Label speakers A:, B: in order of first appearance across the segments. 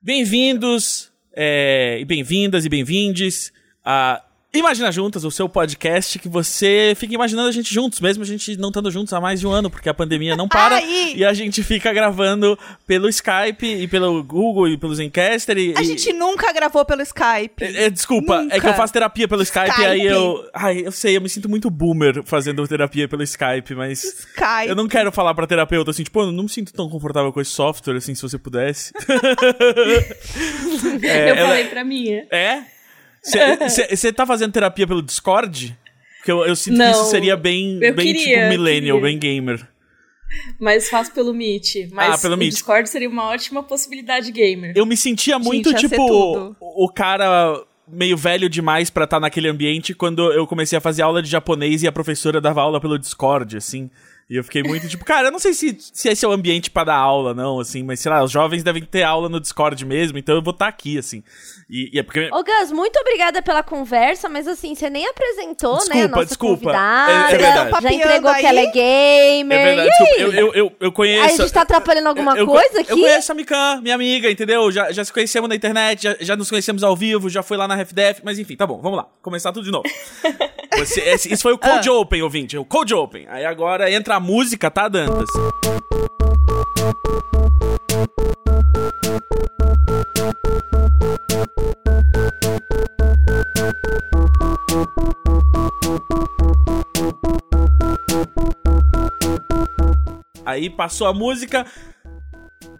A: Bem-vindos é, e bem-vindas e bem-vindes a Imagina Juntas, o seu podcast que você fica imaginando a gente juntos, mesmo a gente não estando juntos há mais de um ano, porque a pandemia não para
B: Ai!
A: e a gente fica gravando pelo Skype e pelo Google e pelo Zencaster. E,
B: A
A: e-
B: gente nunca gravou pelo Skype.
A: é, é, desculpa,
B: Nunca.
A: é que eu faço terapia pelo Skype,
B: Skype.
A: e aí eu. Ai, eu sei, eu me sinto muito boomer fazendo terapia pelo Skype, mas.
B: Skype.
A: Eu não quero falar pra terapeuta assim, tipo, eu não me sinto tão confortável com esse software, assim, se você pudesse. É,
C: eu
A: ela-
C: falei pra minha.
A: É? Você tá fazendo terapia pelo Discord? Porque eu, eu sinto que
C: Não,
A: isso seria bem, bem
C: queria,
A: tipo millennial, bem gamer.
C: Mas faço pelo Meet. Mas
A: Ah, pelo
C: o
A: Meet.
C: Discord seria uma ótima possibilidade gamer.
A: Eu me sentia muito,
B: ser
A: tipo,
B: tudo.
A: o cara meio velho demais pra estar naquele ambiente quando eu comecei a fazer aula de japonês e a professora dava aula pelo Discord, assim. E eu fiquei muito tipo, cara, eu não sei se, se esse é o ambiente pra dar aula, não, assim, mas sei lá, os jovens devem ter aula no Discord mesmo, então eu vou estar aqui, assim. E, e é porque.
D: Ô, Gus, muito obrigada pela conversa, mas assim, você nem apresentou, né, a
A: Desculpa,
D: nossa
A: desculpa.
D: convidada.
A: É- é verdade.
D: Já
B: Papeando
D: entregou
B: aí.
D: que ela é gamer.
A: É verdade,
D: e
A: desculpa,
D: aí?
A: eu, eu, eu, eu conheço.
D: a gente tá atrapalhando alguma
A: eu, eu,
D: coisa aqui?
A: Eu conheço a Mikan, minha amiga, entendeu? Já, já se conhecemos na internet, já, já nos conhecemos ao vivo, já foi lá na RefDef, mas enfim, tá bom, vamos lá. Começar tudo de novo. Você- esse- isso foi o Code Open, ouvinte, o Code Open. Aí agora entra a música, tá, Dantas? Aí passou a música.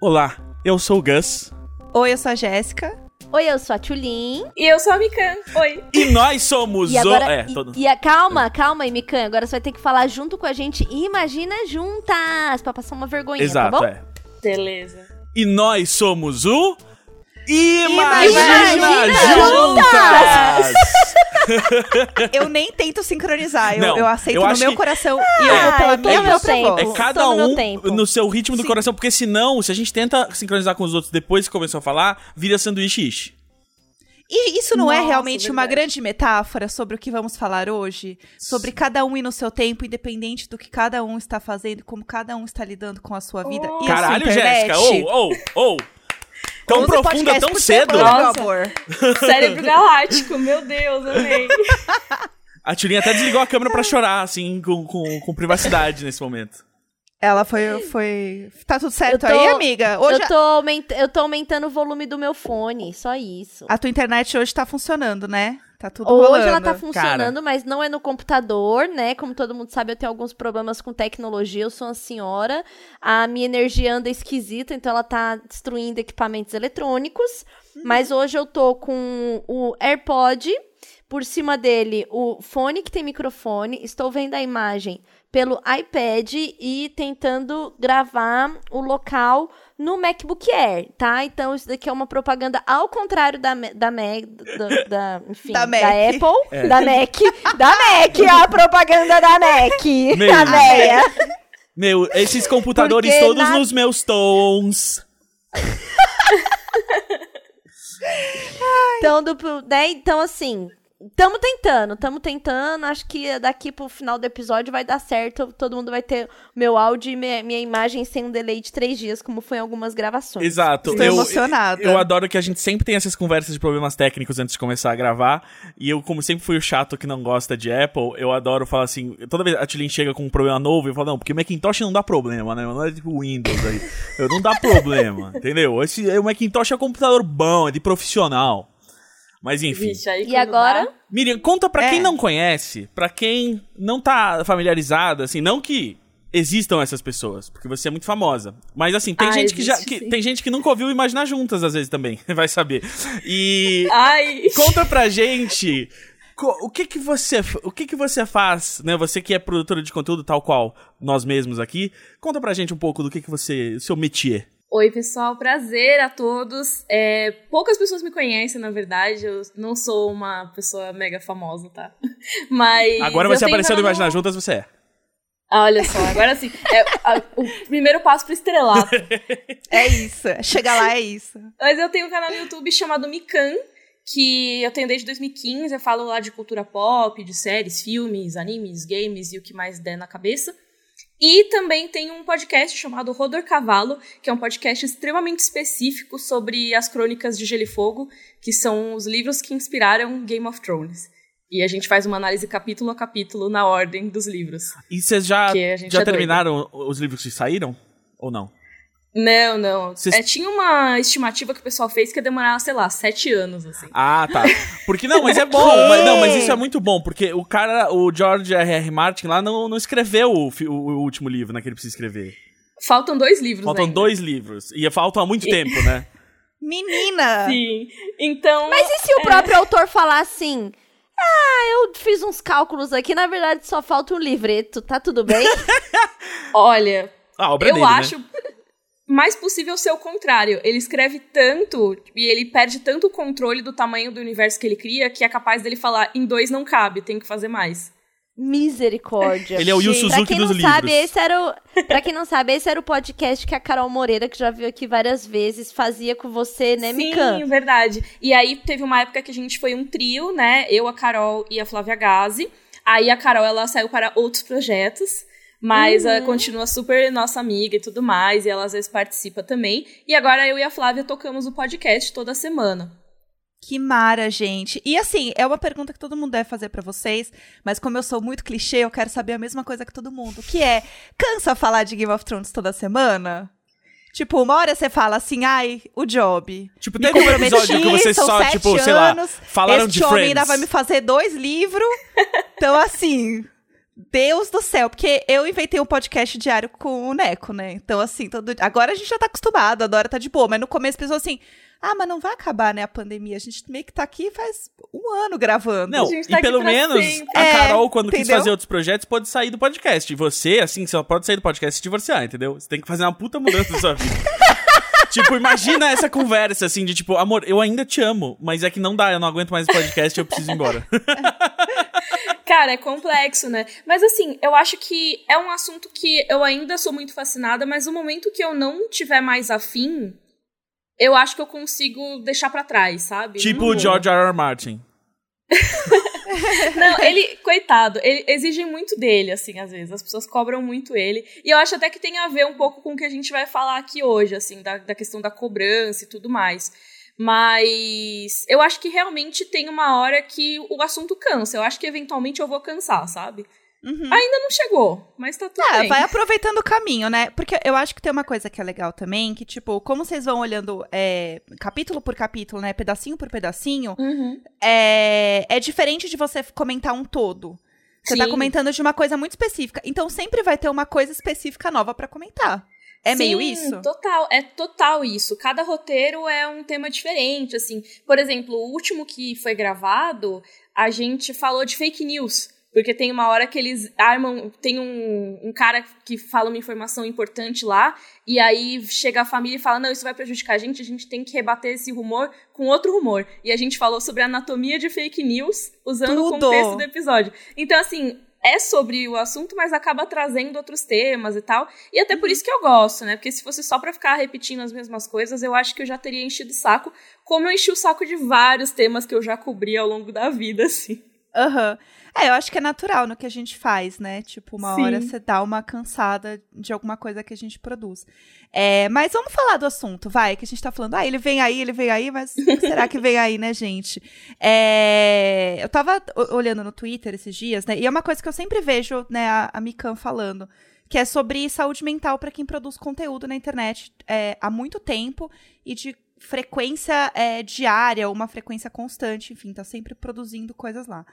A: Olá, eu sou o Gus.
B: Oi, eu sou a Jéssica.
D: Oi, eu sou a Tulin.
C: E eu sou a Mikan. Oi.
A: E nós somos
D: E
A: o.
D: agora.
A: É,
D: e-
A: todo...
D: e, a- calma, calma aí, Mikan. Agora você vai ter que falar junto com a gente. Imagina juntas, pra passar uma vergonha,
A: Exato,
D: tá bom?
A: é.
C: Beleza.
A: E nós somos o. Imagina,
D: Imagina
A: Juntas!
B: Eu nem tento sincronizar, eu,
A: Não,
B: eu aceito
A: eu
B: no meu
A: que-
B: coração e eu vou pela
D: Ah,
B: minha própria.
A: É cada
D: no
A: um
D: tempo.
A: no seu ritmo do
B: Sim.
A: coração, porque senão, se a gente tenta sincronizar com os outros depois que começou a falar, vira sanduíche ishi.
B: E isso não é
C: Nossa,
B: realmente uma
C: verdade.
B: grande metáfora sobre o que vamos falar hoje? Sobre cada um ir no seu tempo, independente do que cada um está fazendo, como cada um está lidando com a sua vida
C: Oh.
B: e a sua
A: Caralho. Jéssica! Ou, ou, ou! Tão profunda, tão cedo!
B: meu
C: Nossa.
B: amor.
C: Cérebro galáctico, meu Deus, amei.
A: A Turinha até desligou a câmera pra chorar, assim, com, com, com privacidade nesse momento.
B: Ela foi, foi... Tá tudo certo
D: tô-
B: aí, amiga? Hoje
D: Eu, tô aumenta- eu tô aumentando o volume do meu fone, só isso.
B: a tua internet hoje tá funcionando, né? Tá tudo
D: Hoje
B: rolando.
D: ela tá funcionando, mas não é no computador, né? Como todo mundo sabe, eu tenho alguns problemas com tecnologia, eu sou uma senhora. A minha energia anda esquisita, então ela tá destruindo equipamentos eletrônicos. Mas hoje eu tô com o AirPod, por cima dele o fone que tem microfone, estou vendo a imagem pelo iPad e tentando gravar o local no MacBook Air, tá? Então isso daqui é uma propaganda ao contrário da da Mac, da, da- enfim,
B: Da
D: da,
B: Mac.
D: Apple, da Mac, da Mac, a propaganda da Mac,
A: Meu
D: a véia.
A: Meu, esses computadores
D: Porque
A: todos
D: na-
A: nos meus tons.
D: Então, do, né? então assim, Tamo tentando, tamo tentando. Acho que daqui pro final do episódio vai dar certo. Todo mundo vai ter meu áudio e minha, minha imagem sem um delay de três dias, como foi em algumas gravações.
A: Exato.
B: Estou
A: eu,
B: emocionada.
A: Eu adoro que a gente sempre tem essas conversas de problemas técnicos antes de começar a gravar. E eu, como sempre fui o chato que não gosta de Apple, eu adoro falar assim. Toda vez a Tilin chega com um problema novo, eu falo, não, porque Macintosh não dá problema, né? Não é tipo Windows aí. Eu não dá problema, entendeu? Esse, o Macintosh é um computador bom, é de profissional. Mas enfim.
C: Vixe, aí
D: E agora?
C: dá-
A: Miriam, conta pra
B: É.
A: quem não conhece, pra quem não tá familiarizado, assim, não que existam essas pessoas, porque você é muito famosa. Mas assim, tem
C: Ah,
A: gente que já
C: existe,
A: que, tem gente que nunca ouviu Imaginar Juntas às vezes também, vai saber. E
C: Ai,
A: conta pra gente o que que você o que que você faz, né? Você que é produtora de conteúdo tal qual nós mesmos aqui, conta pra gente um pouco do que que você, o seu métier.
C: Oi, pessoal, prazer a todos. É, poucas pessoas me conhecem, na verdade. Eu não sou uma pessoa mega famosa, tá? Mas.
A: Agora você apareceu no Imaginar Juntas, você é.
C: Ah, olha só, agora sim. É a- o primeiro passo pro estrelato.
B: É isso. Chegar lá é isso.
C: Mas eu tenho um canal no YouTube chamado Mikan, que eu tenho desde 2015. Eu falo lá de cultura pop, de séries, filmes, animes, games e o que mais der na cabeça. E também tem um podcast chamado Rodor Cavalo, que é um podcast extremamente específico sobre as crônicas de Gelo e Fogo, que são os livros que inspiraram Game of Thrones. E a gente faz uma análise capítulo a capítulo na ordem dos livros.
A: E vocês já,
C: gente
A: já
C: é
A: terminaram os livros que saíram? Ou não?
C: Não, não.
A: Vocês-
C: É, tinha uma estimativa que o pessoal fez que ia demorar, sei lá, sete anos, assim.
A: Ah, tá. Porque não, mas é bom. mas, não, mas isso é muito bom, porque o cara, o George R.R. Martin lá não, não escreveu o, o- o último livro, né, que ele precisa escrever.
C: Faltam dois livros
A: Faltam
C: ainda.
A: dois livros. E faltam há muito tempo, né?
B: Menina!
C: Sim. Então.
D: Mas e se o próprio autor falar assim? Ah, eu fiz uns cálculos aqui, na verdade só falta um livreto, tá tudo bem?
C: Olha,
A: Ah, a obra
C: eu
A: dele, né?
C: Mais possível ser o contrário. Ele escreve tanto e ele perde tanto o controle do tamanho do universo que ele cria que é capaz dele falar: em dois não cabe, tem que fazer mais.
D: Misericórdia.
A: Ele é o Yu Suzuki
D: Pra quem
A: dos
D: não
A: livros.
D: sabe, esse era o. Pra quem não sabe, esse era o podcast que a Carol Moreira, que já viu aqui várias vezes, fazia com você, né,
C: Sim,
D: Mikan?
C: verdade. E aí teve uma época que a gente foi um trio, né? Eu, a Carol e a Flávia Gazi. Aí a Carol, ela saiu para outros projetos. Mas
D: Uhum.
C: ela continua super nossa amiga e tudo mais. E ela às vezes participa também. E agora eu e a Flávia tocamos o podcast toda semana.
B: Que mara, gente. E assim, é uma pergunta que todo mundo deve fazer pra vocês, mas como eu sou muito clichê, eu quero saber a mesma coisa que todo mundo, que é, cansa falar de Game of Thrones toda semana? Tipo, uma hora você fala assim, ai, o job.
A: Tipo, teve um episódio que vocês
B: são
A: só,
B: sete
A: tipo, sei lá,
B: anos,
A: falaram
B: este
A: de
B: homem
A: Friends.
B: ainda vai me fazer dois livros. Então, assim, Deus do céu, porque eu inventei um podcast diário com o Neco, né? Então, assim, todo... agora a gente já tá acostumado, a Dora tá de boa, mas no começo pensou assim, ah, mas não vai acabar, né, a pandemia. A gente meio que tá aqui faz um ano gravando.
A: Não,
C: A gente
A: e
C: tá aqui
A: pelo menos
C: sempre.
A: a
B: É,
A: Carol, quando quis
B: entendeu?
A: fazer outros projetos, pode sair do podcast. E você, assim, só pode sair do podcast e se divorciar, entendeu? Você tem que fazer uma puta mudança na sua vida. tipo, imagina essa conversa, assim, de tipo, amor, eu ainda te amo, mas é que não dá, eu não aguento mais esse podcast, eu preciso ir embora.
C: Cara, é complexo, né? Mas assim, eu acho que é um assunto que eu ainda sou muito fascinada, mas no momento que eu não tiver mais afim, eu acho que eu consigo deixar pra trás, sabe?
A: tipo o. George R. R. Martin.
C: Não, ele, coitado, ele exige muito dele, assim, às vezes. As pessoas cobram muito ele. E eu acho até que tem a ver um pouco com o que a gente vai falar aqui hoje, assim, da, da questão da cobrança e tudo mais. Mas eu acho que realmente tem uma hora que o assunto cansa. Eu acho que eventualmente eu vou cansar, sabe?
B: Uhum.
C: Ainda não chegou, mas tá tudo
B: Ah,
C: bem.
B: vai aproveitando o caminho, né? Porque eu acho que tem uma coisa que é legal também, que, tipo, como vocês vão olhando é, capítulo por capítulo, né? Pedacinho por pedacinho,
C: Uhum.
B: é, é diferente de você comentar um todo. Você tá
C: Sim.
B: comentando de uma coisa muito específica. Então sempre vai ter uma coisa específica nova pra comentar. É meio
C: Sim,
B: isso?
C: Total, é total isso. Cada roteiro é um tema diferente, assim. Por exemplo, o último que foi gravado, a gente falou de fake news. Porque tem uma hora que eles armam. Tem um, um cara que fala uma informação importante lá, e aí chega a família e fala: Não, isso vai prejudicar a gente, a gente tem que rebater esse rumor com outro rumor. E a gente falou sobre a anatomia de fake news usando o
B: Tudo!
C: contexto do episódio. Então, assim, é sobre o assunto, mas acaba trazendo outros temas e tal. E até por isso que eu gosto, né? Porque se fosse só pra ficar repetindo as mesmas coisas, eu acho que eu já teria enchido o saco, como eu enchi o saco de vários temas que eu já cobri ao longo da vida, assim.
B: Aham. É, eu acho que é natural no que a gente faz, né? Tipo, uma
C: Sim.
B: hora você dá uma cansada de alguma coisa que a gente produz. É, mas vamos falar do assunto, vai, que a gente tá falando, ah, ele vem aí, ele vem aí, mas será que vem aí, né, gente? É, eu tava olhando no Twitter esses dias, né? E é uma coisa que eu sempre vejo, né, a, a Mikan falando, que é sobre saúde mental pra quem produz conteúdo na internet é, há muito tempo e de frequência é, diária, uma frequência constante, enfim, tá sempre produzindo coisas lá.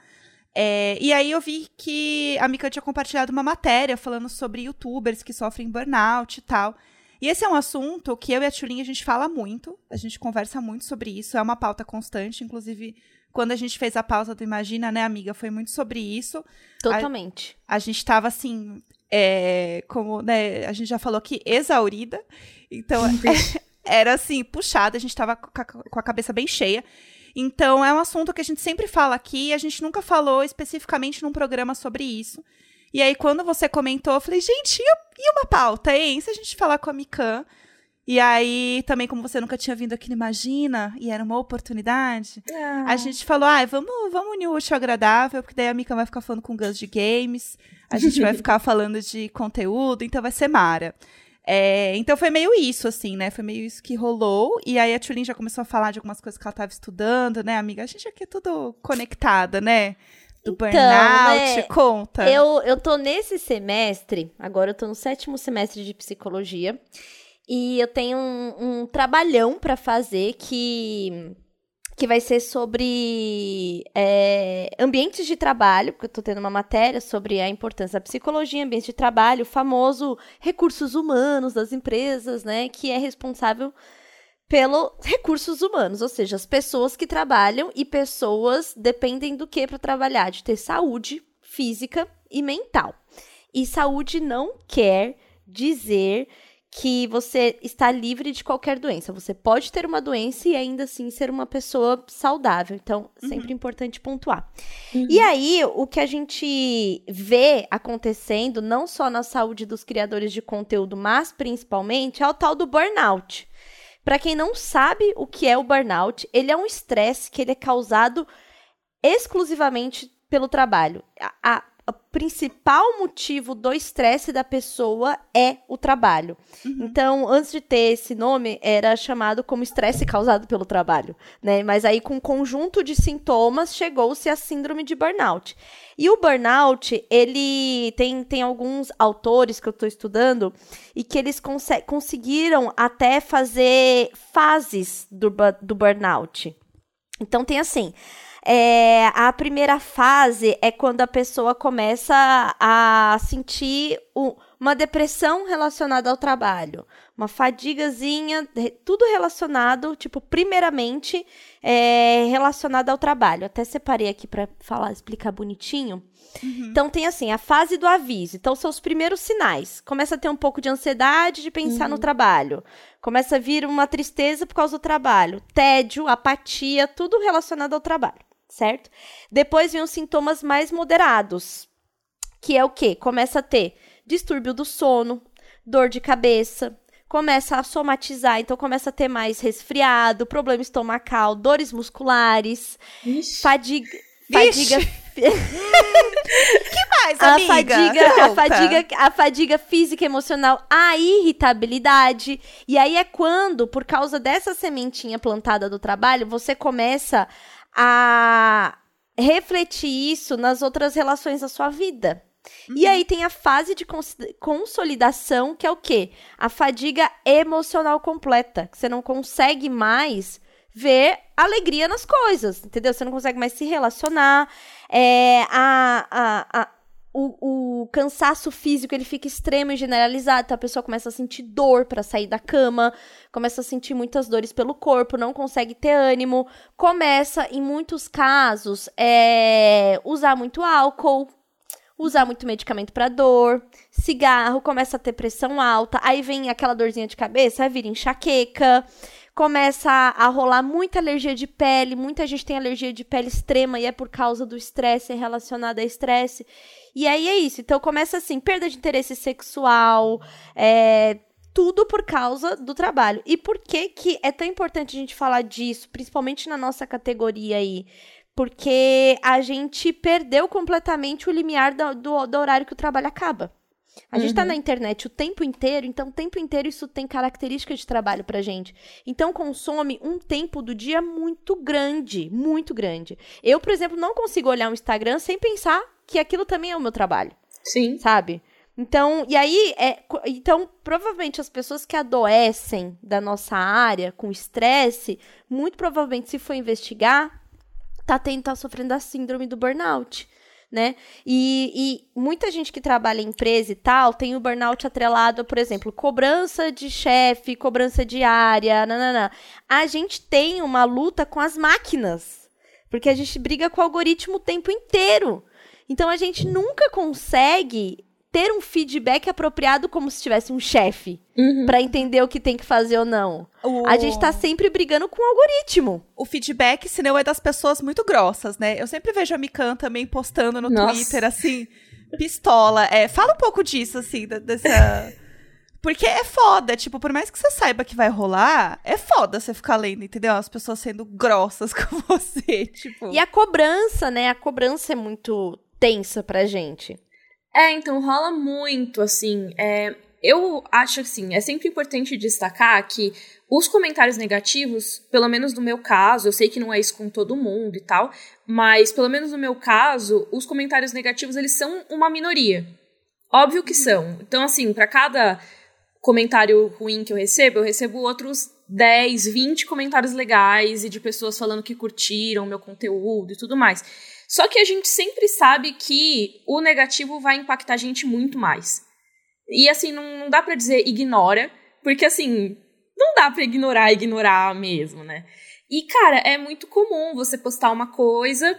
B: É, e aí eu vi que a Mika tinha compartilhado uma matéria falando sobre youtubers que sofrem burnout e tal. E esse é um assunto que eu e a Tulin a gente fala muito, a gente conversa muito sobre isso, é uma pauta constante, inclusive quando a gente fez a pauta do Imagina, né, amiga, foi muito sobre isso.
D: Totalmente.
B: A gente tava assim, é, como, né, a gente já falou aqui, exaurida. Então, era assim, puxada, a gente tava com a, cabeça bem cheia. Então, é um assunto que a gente sempre fala aqui, a gente nunca falou especificamente num programa sobre isso. E aí, quando você comentou, eu falei, gente, e, uma pauta, hein? Se a gente falar com a Mikan? E aí, também, como você nunca tinha vindo aqui no Imagina, e era uma oportunidade, a gente falou, ah, vamos, vamos unir o útil agradável, porque daí a Mika vai ficar falando com o Gus de games, A gente vai ficar falando de conteúdo, então vai ser Mara. É, então foi meio isso, assim, né? Foi meio isso que rolou. E aí a Tulin já começou a falar de algumas coisas que ela estava estudando, né, amiga? A gente aqui é tudo conectada, né? Do
D: Então,
B: burnout,
D: né,
B: conta.
D: Eu, eu tô nesse semestre, agora eu tô no sétimo semestre de psicologia, e eu tenho um, um trabalhão pra fazer que, que vai ser sobre é, ambientes de trabalho, porque eu tô tendo uma matéria sobre a importância da psicologia, ambiente de trabalho, o famoso recursos humanos das empresas, né, que é responsável pelos recursos humanos, ou seja, as pessoas que trabalham e pessoas dependem do que para trabalhar? De ter saúde física e mental. E saúde não quer dizer que você está livre de qualquer doença. Você pode ter uma doença e ainda assim ser uma pessoa saudável. Então, sempre importante pontuar. E aí, o que a gente vê acontecendo, não só na saúde dos criadores de conteúdo, mas principalmente, é o tal do burnout. Para quem não sabe o que é o burnout, ele é um estresse que ele é causado exclusivamente pelo trabalho. A, a- o principal motivo do estresse da pessoa é o trabalho. Então, antes de ter esse nome, era chamado como estresse causado pelo trabalho, né? Mas aí, com um conjunto de sintomas, chegou-se a síndrome de burnout. E o burnout, ele tem, tem alguns autores que eu estou estudando e que eles conse- conseguiram até fazer fases do, do burnout. Então tem assim. É, a primeira fase é quando a pessoa começa a sentir o- uma depressão relacionada ao trabalho, uma fadigazinha, tudo relacionado, tipo, primeiramente é, relacionado ao trabalho. Até separei aqui para falar, explicar bonitinho. Então tem assim, a fase do aviso. Então são os primeiros sinais. Começa a ter um pouco de ansiedade de pensar no trabalho. Começa a vir uma tristeza por causa do trabalho, tédio, apatia, tudo relacionado ao trabalho, certo? Depois vem os sintomas mais moderados, que é o quê? Começa a ter distúrbio do sono, dor de cabeça, começa a somatizar, então começa a ter mais resfriado, problema estomacal, dores musculares,
C: Ixi.
D: fadiga, fadiga
B: Mas,
D: a
B: amiga,
D: fadiga, a fadiga, a fadiga física e emocional, a irritabilidade. E aí é quando, por causa dessa sementinha plantada do trabalho, você começa a refletir isso nas outras relações da sua vida. E aí tem a fase de cons- consolidação, que é o quê? A fadiga emocional completa, que você não consegue mais ver alegria nas coisas, entendeu? Você não consegue mais se relacionar, é, a, a, a- o, o cansaço físico ele fica extremo e generalizado, então a pessoa começa a sentir dor para sair da cama, começa a sentir muitas dores pelo corpo, não consegue ter ânimo, começa, em muitos casos, é, usar muito álcool, usar muito medicamento para dor, cigarro, começa a ter pressão alta, aí vem aquela dorzinha de cabeça, vira enxaqueca, começa a, rolar muita alergia de pele, muita gente tem alergia de pele extrema e é por causa do estresse, é relacionado a estresse. E aí é isso, então começa assim, perda de interesse sexual, é, tudo por causa do trabalho. E por que que é tão importante a gente falar disso, principalmente na nossa categoria aí? Porque a gente perdeu completamente o limiar do, do, do horário que o trabalho acaba. A gente tá na internet o tempo inteiro, então o tempo inteiro isso tem característica de trabalho pra gente. Então consome um tempo do dia muito grande, muito grande. Eu, por exemplo, não consigo olhar um Instagram sem pensar que aquilo também é o meu trabalho
C: Sim.
D: sabe? Então, e aí, é, então, provavelmente as pessoas que adoecem da nossa área com estresse, muito provavelmente, se for investigar, tá, tendo, tá sofrendo da síndrome do burnout, né? E, e muita gente que trabalha em empresa e tal tem o burnout atrelado, por exemplo, cobrança de chefe, cobrança diária, nananã. A gente tem uma luta com as máquinas, porque a gente briga com o algoritmo o tempo inteiro. Então a gente nunca consegue ter um feedback apropriado como se tivesse um chefe
C: Uhum.
D: pra entender o que tem que fazer ou não.
B: O,
D: A gente tá sempre brigando com o algoritmo.
B: o feedback, se não é das pessoas muito grossas, né? Eu sempre vejo a Mikan também postando no
C: Nossa.
B: Twitter, assim, pistola. É, fala um pouco disso, assim, dessa. Porque é foda, tipo, por mais que você saiba que vai rolar, é foda você ficar lendo, entendeu? As pessoas sendo grossas com você, tipo.
D: E a cobrança, né? A cobrança é muito tensa pra gente.
C: É, então rola muito, assim. É, eu acho assim, é sempre importante destacar que os comentários negativos, pelo menos no meu caso, eu sei que não é isso com todo mundo e tal, mas pelo menos no meu caso, os comentários negativos eles são uma minoria. Óbvio que são. Então assim, para cada comentário ruim que eu recebo, eu recebo outros 10, 20 comentários legais e de pessoas falando que curtiram meu conteúdo e tudo mais. Só que a gente sempre sabe que o negativo vai impactar a gente muito mais. E assim, não, não dá para dizer ignora, porque assim, não dá para ignorar, ignorar mesmo, né? E cara, é muito comum você postar uma coisa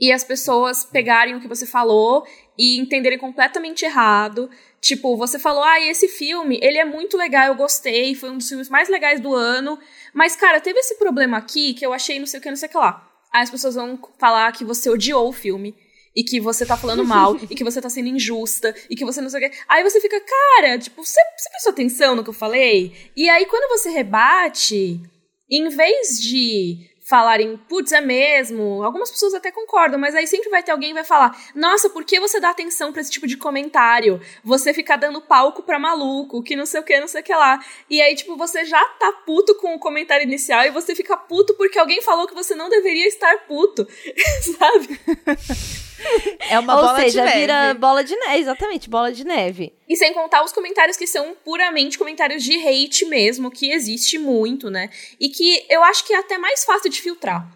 C: e as pessoas pegarem o que você falou e entenderem completamente errado. Tipo, você falou, ah, esse filme, ele é muito legal, eu gostei, foi um dos filmes mais legais do ano. Mas, cara, teve esse problema aqui que eu achei não sei o que, não sei o que lá. Aí as pessoas vão falar que você odiou o filme e que você tá falando mal, e que você tá sendo injusta, e que você não sei o quê. Aí você fica, cara, tipo, você, você prestou atenção no que eu falei? E aí quando você rebate, em vez de falarem, putz, é mesmo. Algumas pessoas até concordam, mas aí sempre vai ter alguém que vai falar: nossa, por que você dá atenção para esse tipo de comentário? Você fica dando palco pra maluco, que não sei o que, não sei o que lá. E aí, tipo, você já tá puto com o comentário inicial e você fica puto porque alguém falou que você não deveria estar puto, sabe?
B: É uma
D: Ou
B: bola
D: seja,
B: de neve.
D: vira bola de neve, exatamente, bola de neve.
C: E sem contar os comentários que são puramente comentários de hate mesmo, que existe muito, né? E que eu acho que é até mais fácil de filtrar.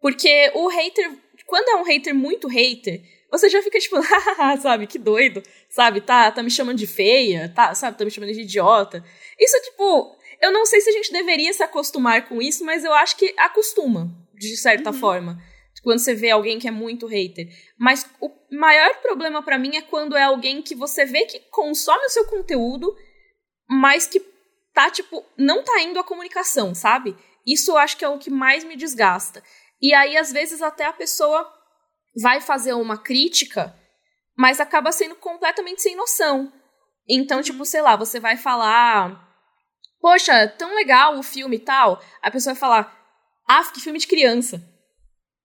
C: Porque o hater, quando é um hater muito hater, você já fica tipo, sabe, que doido, sabe? Tá, tá me chamando de feia, tá, sabe, tá me chamando de idiota. Isso, tipo, eu não sei se a gente deveria se acostumar com isso, mas eu acho que acostuma, de certa forma quando você vê alguém que é muito hater. Mas o maior problema para mim é quando é alguém que você vê que consome o seu conteúdo, mas que tá, tipo, não tá indo à comunicação, sabe? Isso eu acho que é o que mais me desgasta. E aí, às vezes, até a pessoa vai fazer uma crítica, mas acaba sendo completamente sem noção. Então, tipo, sei lá, você vai falar. Poxa, tão legal o filme e tal. A pessoa vai falar. Ah, que filme de criança.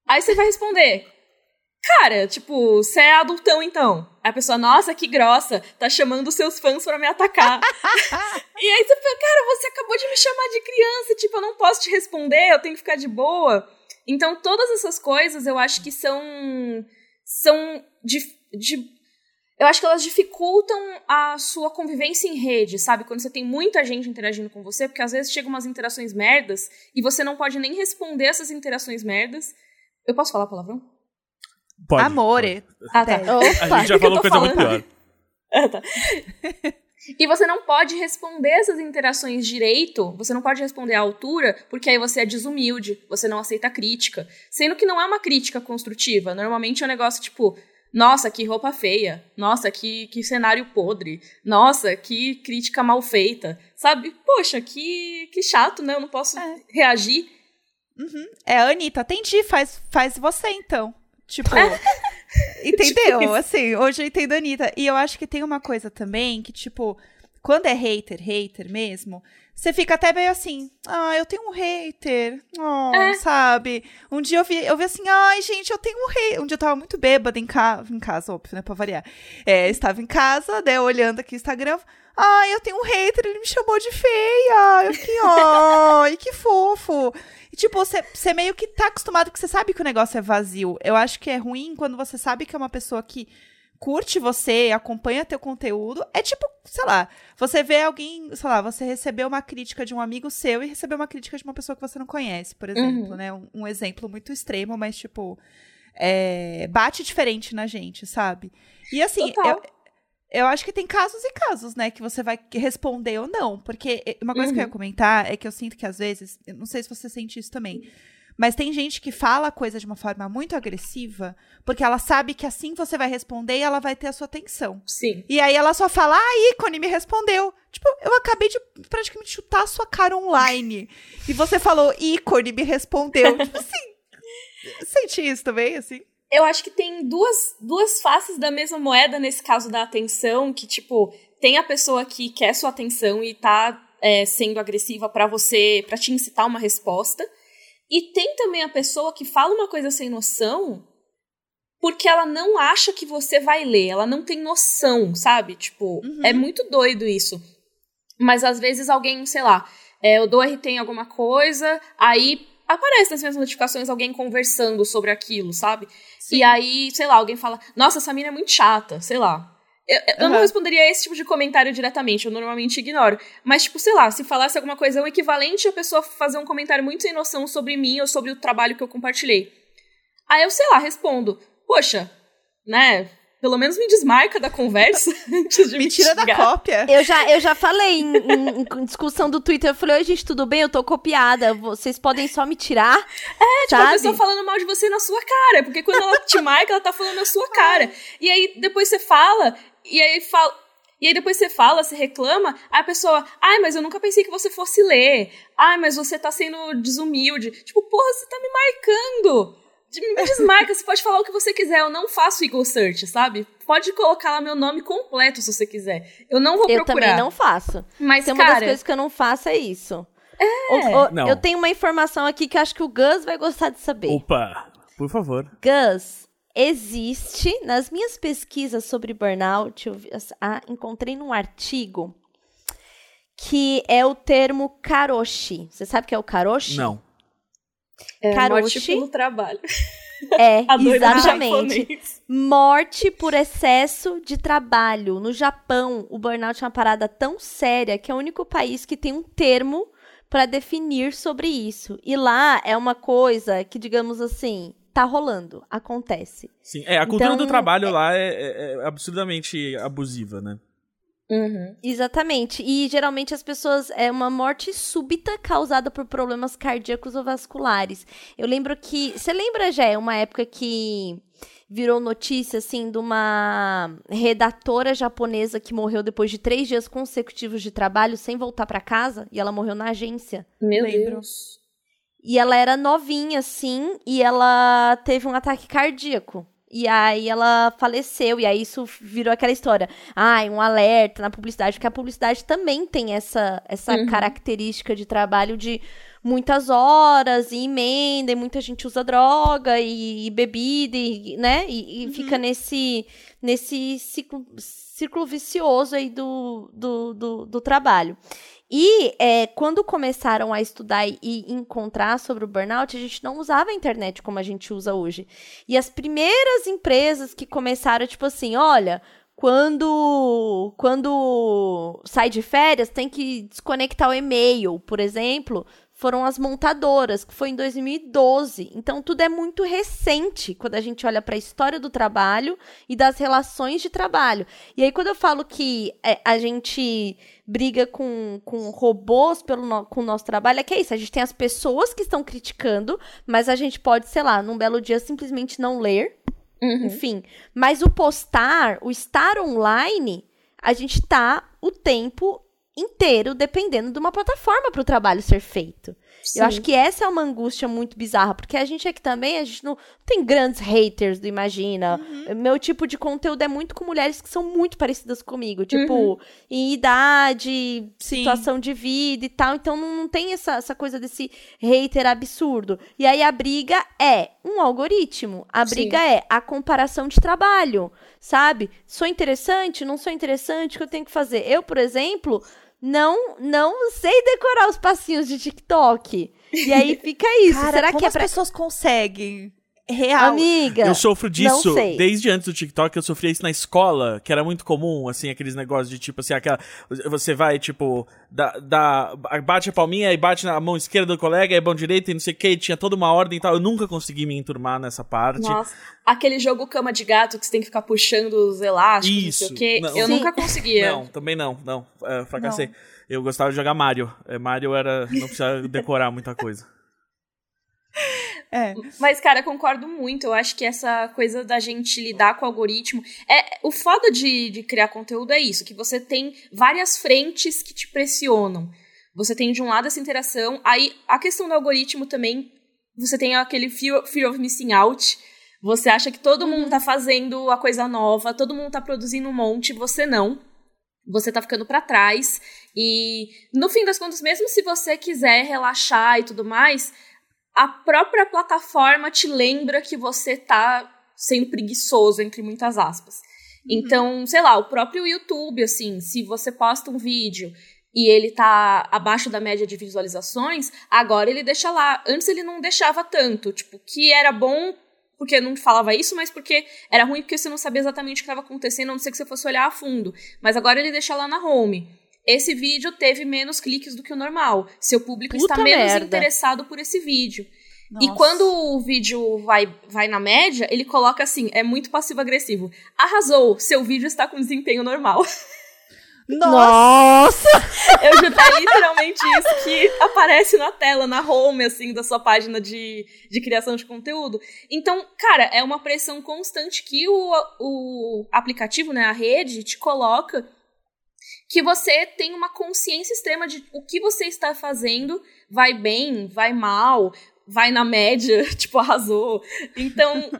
C: Aí você vai responder. Cara, tipo, você é adultão então. Aí a pessoa, nossa, que grossa, tá chamando seus fãs para me atacar. e aí você fala, cara, você acabou de me chamar de criança, tipo, eu não posso te responder, eu tenho que ficar de boa. Então, todas essas coisas eu acho que são. são. de, de eu acho que elas dificultam a sua convivência em rede, sabe? Quando você tem muita gente interagindo com você, porque às vezes chegam umas interações merdas e você não pode nem responder essas interações merdas. Eu posso falar palavrão?
A: Pode.
B: Amore.
C: Ah, tá.
B: Até.
A: A gente já
C: O que eu
A: falou coisa muito
C: falando?
A: pior.
C: Ah, tá. E você não pode responder essas interações direito, você não pode responder à altura, porque aí você é desumilde, você não aceita crítica. Sendo que não é uma crítica construtiva. Normalmente é um negócio tipo, nossa, que roupa feia. Nossa, que, que cenário podre. Nossa, que crítica mal feita. Sabe? Poxa, que, que chato, né? Eu não posso
B: É.
C: reagir.
B: É, Anitta, atendi, faz, faz você então. Tipo,
C: Tipo
B: entendeu?
C: isso.
B: assim, hoje eu entendo a Anitta. E eu acho que tem uma coisa também que, tipo, quando é hater, hater mesmo, você fica até meio assim, ah, eu tenho um hater, oh,
C: É.
B: sabe? Um dia eu vi, eu vi assim, ai, gente, eu tenho um hater. Um dia eu tava muito bêbada em, ca... em casa, óbvio, né, pra variar. É, estava em casa, né, olhando aqui o Instagram, ai, eu tenho um hater, ele me chamou de feia, eu fiquei, ai, que fofo. E, tipo, você, você meio que tá acostumado, que você sabe que o negócio é vazio. Eu acho que é ruim quando você sabe que é uma pessoa que curte você, acompanha teu conteúdo. É tipo, sei lá, você vê alguém, sei lá, você recebeu uma crítica de um amigo seu e recebeu uma crítica de uma pessoa que você não conhece, por exemplo,
C: Uhum.
B: né? Um, um exemplo muito extremo, mas, tipo, é, bate diferente na gente, sabe? E assim,
C: Total.
B: eu, eu acho que tem casos e casos, né, que você vai responder ou não. Porque uma coisa que eu ia
C: Uhum.
B: comentar é que eu sinto que às vezes, não sei se você sente isso também, mas tem gente que fala a coisa de uma forma muito agressiva, porque ela sabe que assim você vai responder e ela vai ter a sua atenção.
C: Sim.
B: E aí ela só fala, ah, ícone me respondeu. Tipo, eu acabei de praticamente chutar a sua cara online. e você falou, ícone me respondeu. tipo assim, sente isso também, assim?
C: Eu acho que tem duas, duas faces da mesma moeda nesse caso da atenção, que, tipo, tem a pessoa que quer sua atenção e tá é, sendo agressiva pra você, pra te incitar uma resposta. E tem também a pessoa que fala uma coisa sem noção porque ela não acha que você vai ler, ela não tem noção, sabe? Tipo,
B: Uhum.
C: é muito doido isso. Mas às vezes alguém, sei lá, é, eu dou RT em alguma coisa, aí aparece nas minhas notificações alguém conversando sobre aquilo, sabe? E aí, sei lá, alguém fala, nossa, essa mina é muito chata, sei lá. Eu, eu não
B: Aham.
C: responderia esse tipo de comentário diretamente, eu normalmente ignoro. Mas, tipo, sei lá, se falasse alguma coisa, é o equivalente a pessoa fazer um comentário muito sem noção sobre mim ou sobre o trabalho que eu compartilhei. Aí eu, sei lá, respondo, poxa, né? Pelo menos me desmarca da conversa antes de
B: Me
C: me
B: tira da cópia.
D: Eu já, eu já falei em, em- em discussão do Twitter, eu falei, oi gente, tudo bem? Eu tô copiada, vocês podem só me tirar? É,
C: Tipo, a pessoa falando mal de você na sua cara. Porque quando ela te marca, ela tá falando na sua cara. E aí depois você fala, e aí fala. E aí depois você fala, você reclama, aí a pessoa, ai, mas eu nunca pensei que você fosse ler. Ai, mas você tá sendo desumilde. Tipo, porra, você tá me marcando. Me desmarca, você pode falar o que você quiser, eu não faço Eagle Search, sabe? Pode colocar lá meu nome completo se você quiser. Eu não vou
D: Eu
C: procurar.
D: também não faço.
C: Mas,
D: Tem uma das
C: cara,
D: coisas que eu não faço é isso. É.
A: Não.
D: Eu tenho uma informação aqui que eu acho que o Gus vai gostar de saber.
A: Opa, por favor.
D: Gus, existe, nas minhas pesquisas sobre burnout, eu ah, encontrei num artigo que é o termo karoshi. Você sabe o que é o karoshi?
A: Não.
C: é,
D: Karoshi.
C: morte pelo trabalho.
D: É, exatamente. Morte por excesso de trabalho. No Japão, o burnout é uma parada tão séria que é o único país que tem um termo para definir sobre isso. E lá é uma coisa que, digamos assim, tá rolando, acontece.
A: Sim, é, a cultura
D: Então,
A: do trabalho lá é, é- é absurdamente abusiva, né?
C: Uhum.
D: Exatamente. E geralmente as pessoas. É uma morte súbita causada por problemas cardíacos ou vasculares. Eu lembro que. Você lembra, já uma época que virou notícia, assim, de uma redatora japonesa que morreu depois de três dias consecutivos de trabalho sem voltar pra casa? E ela morreu na agência.
C: Meu
B: Lembro.
C: Deus.
D: E ela era novinha, assim, e ela teve um ataque cardíaco. E aí ela faleceu, e aí isso virou aquela história. Ai, um alerta na publicidade, porque a publicidade também tem essa, essa
C: Uhum.
D: característica de trabalho de muitas horas e emenda, e muita gente usa droga e, e bebida, e, né? E, e fica nesse, nesse ciclo, círculo vicioso aí do, do, do, do trabalho. E é, quando começaram a estudar e encontrar sobre o burnout, a gente não usava a internet como a gente usa hoje. E as primeiras empresas que começaram, tipo assim, olha, quando quando sai de férias, tem que desconectar o e-mail, por exemplo, foram as montadoras, que foi em 2012. Então tudo é muito recente quando a gente olha para a história do trabalho e das relações de trabalho. E aí quando eu falo que é, a gente briga com, com robôs pelo no, com o nosso trabalho, é que é isso, a gente tem as pessoas que estão criticando, mas a gente pode, sei lá, num belo dia simplesmente não ler,
C: Uhum.
D: enfim. Mas o postar, o estar online, a gente tá o tempo inteiro dependendo de uma plataforma para o trabalho ser feito.
C: Sim.
D: Eu acho que essa é uma angústia muito bizarra, porque a gente aqui também, a gente não tem grandes haters do Imagina. Meu tipo de conteúdo é muito com mulheres que são muito parecidas comigo, tipo, em idade,
B: Sim.
D: situação de vida e tal. Então não, tem essa, essa coisa desse hater absurdo. E aí a briga é um algoritmo. A
C: Sim.
D: briga é a comparação de trabalho, sabe? Sou interessante? Não sou interessante? O que eu tenho que fazer? Eu, por exemplo, não não sei decorar os passinhos de TikTok. E aí fica isso.
B: Cara,
D: Será que é
B: as
D: pra...
B: pessoas conseguem? Real.
D: Amiga,
A: Eu sofro disso
D: não sei.
A: desde antes do TikTok, eu sofria isso na escola, que era muito comum, assim, aqueles negócios de tipo assim, aquela. Você vai, tipo, dá, dá, bate a palminha e bate na mão esquerda do colega, e a mão direita e não sei o que, tinha toda uma ordem e tal. Eu nunca consegui me enturmar nessa parte.
C: Nossa, aquele jogo cama de gato que você tem que ficar puxando os elásticos,
A: Isso,
C: não sei o quê.
A: não.
C: Eu
D: Sim.
C: nunca conseguia.
A: Não, também não, não. É, fracassei. Eu gostava de jogar Mario. É, Mario era. Não precisava decorar muita coisa.
B: É.
C: Mas, cara, concordo muito. Eu acho que essa coisa da gente lidar com o algoritmo. É, o foda de, de criar conteúdo é isso: que você tem várias frentes que te pressionam. Você tem de um lado essa interação, aí a questão do algoritmo também, você tem aquele fear, fear of missing out. Você acha que todo mundo tá fazendo a coisa nova, todo mundo tá produzindo um monte, você não. Você tá ficando pra trás. E no fim das contas, mesmo se você quiser relaxar e tudo mais, a própria plataforma te lembra que você tá sendo preguiçoso, entre muitas aspas. Então, sei lá, o próprio YouTube, assim, se você posta um vídeo e ele tá abaixo da média de visualizações, agora ele deixa lá. Antes ele não deixava tanto, tipo, que era bom porque não falava isso, mas porque era ruim porque você não sabia exatamente o que estava acontecendo, a não ser que você fosse olhar a fundo. Mas agora ele deixa lá na home. Esse vídeo teve menos cliques do que o normal. Seu público
D: Puta
C: está menos
D: merda.
C: interessado por esse vídeo. E
B: Nossa.
C: quando o vídeo vai, vai na média, ele coloca assim, é muito passivo-agressivo. Arrasou, seu vídeo está com desempenho normal.
B: Nossa!
C: Eu juro, é literalmente isso que aparece na tela, na home, assim, da sua página de, de criação de conteúdo. Então, cara, é uma pressão constante que o, o aplicativo, né, a rede, te coloca que você tem uma consciência extrema de o que você está fazendo, vai bem, vai mal, vai na média, tipo, arrasou. Então,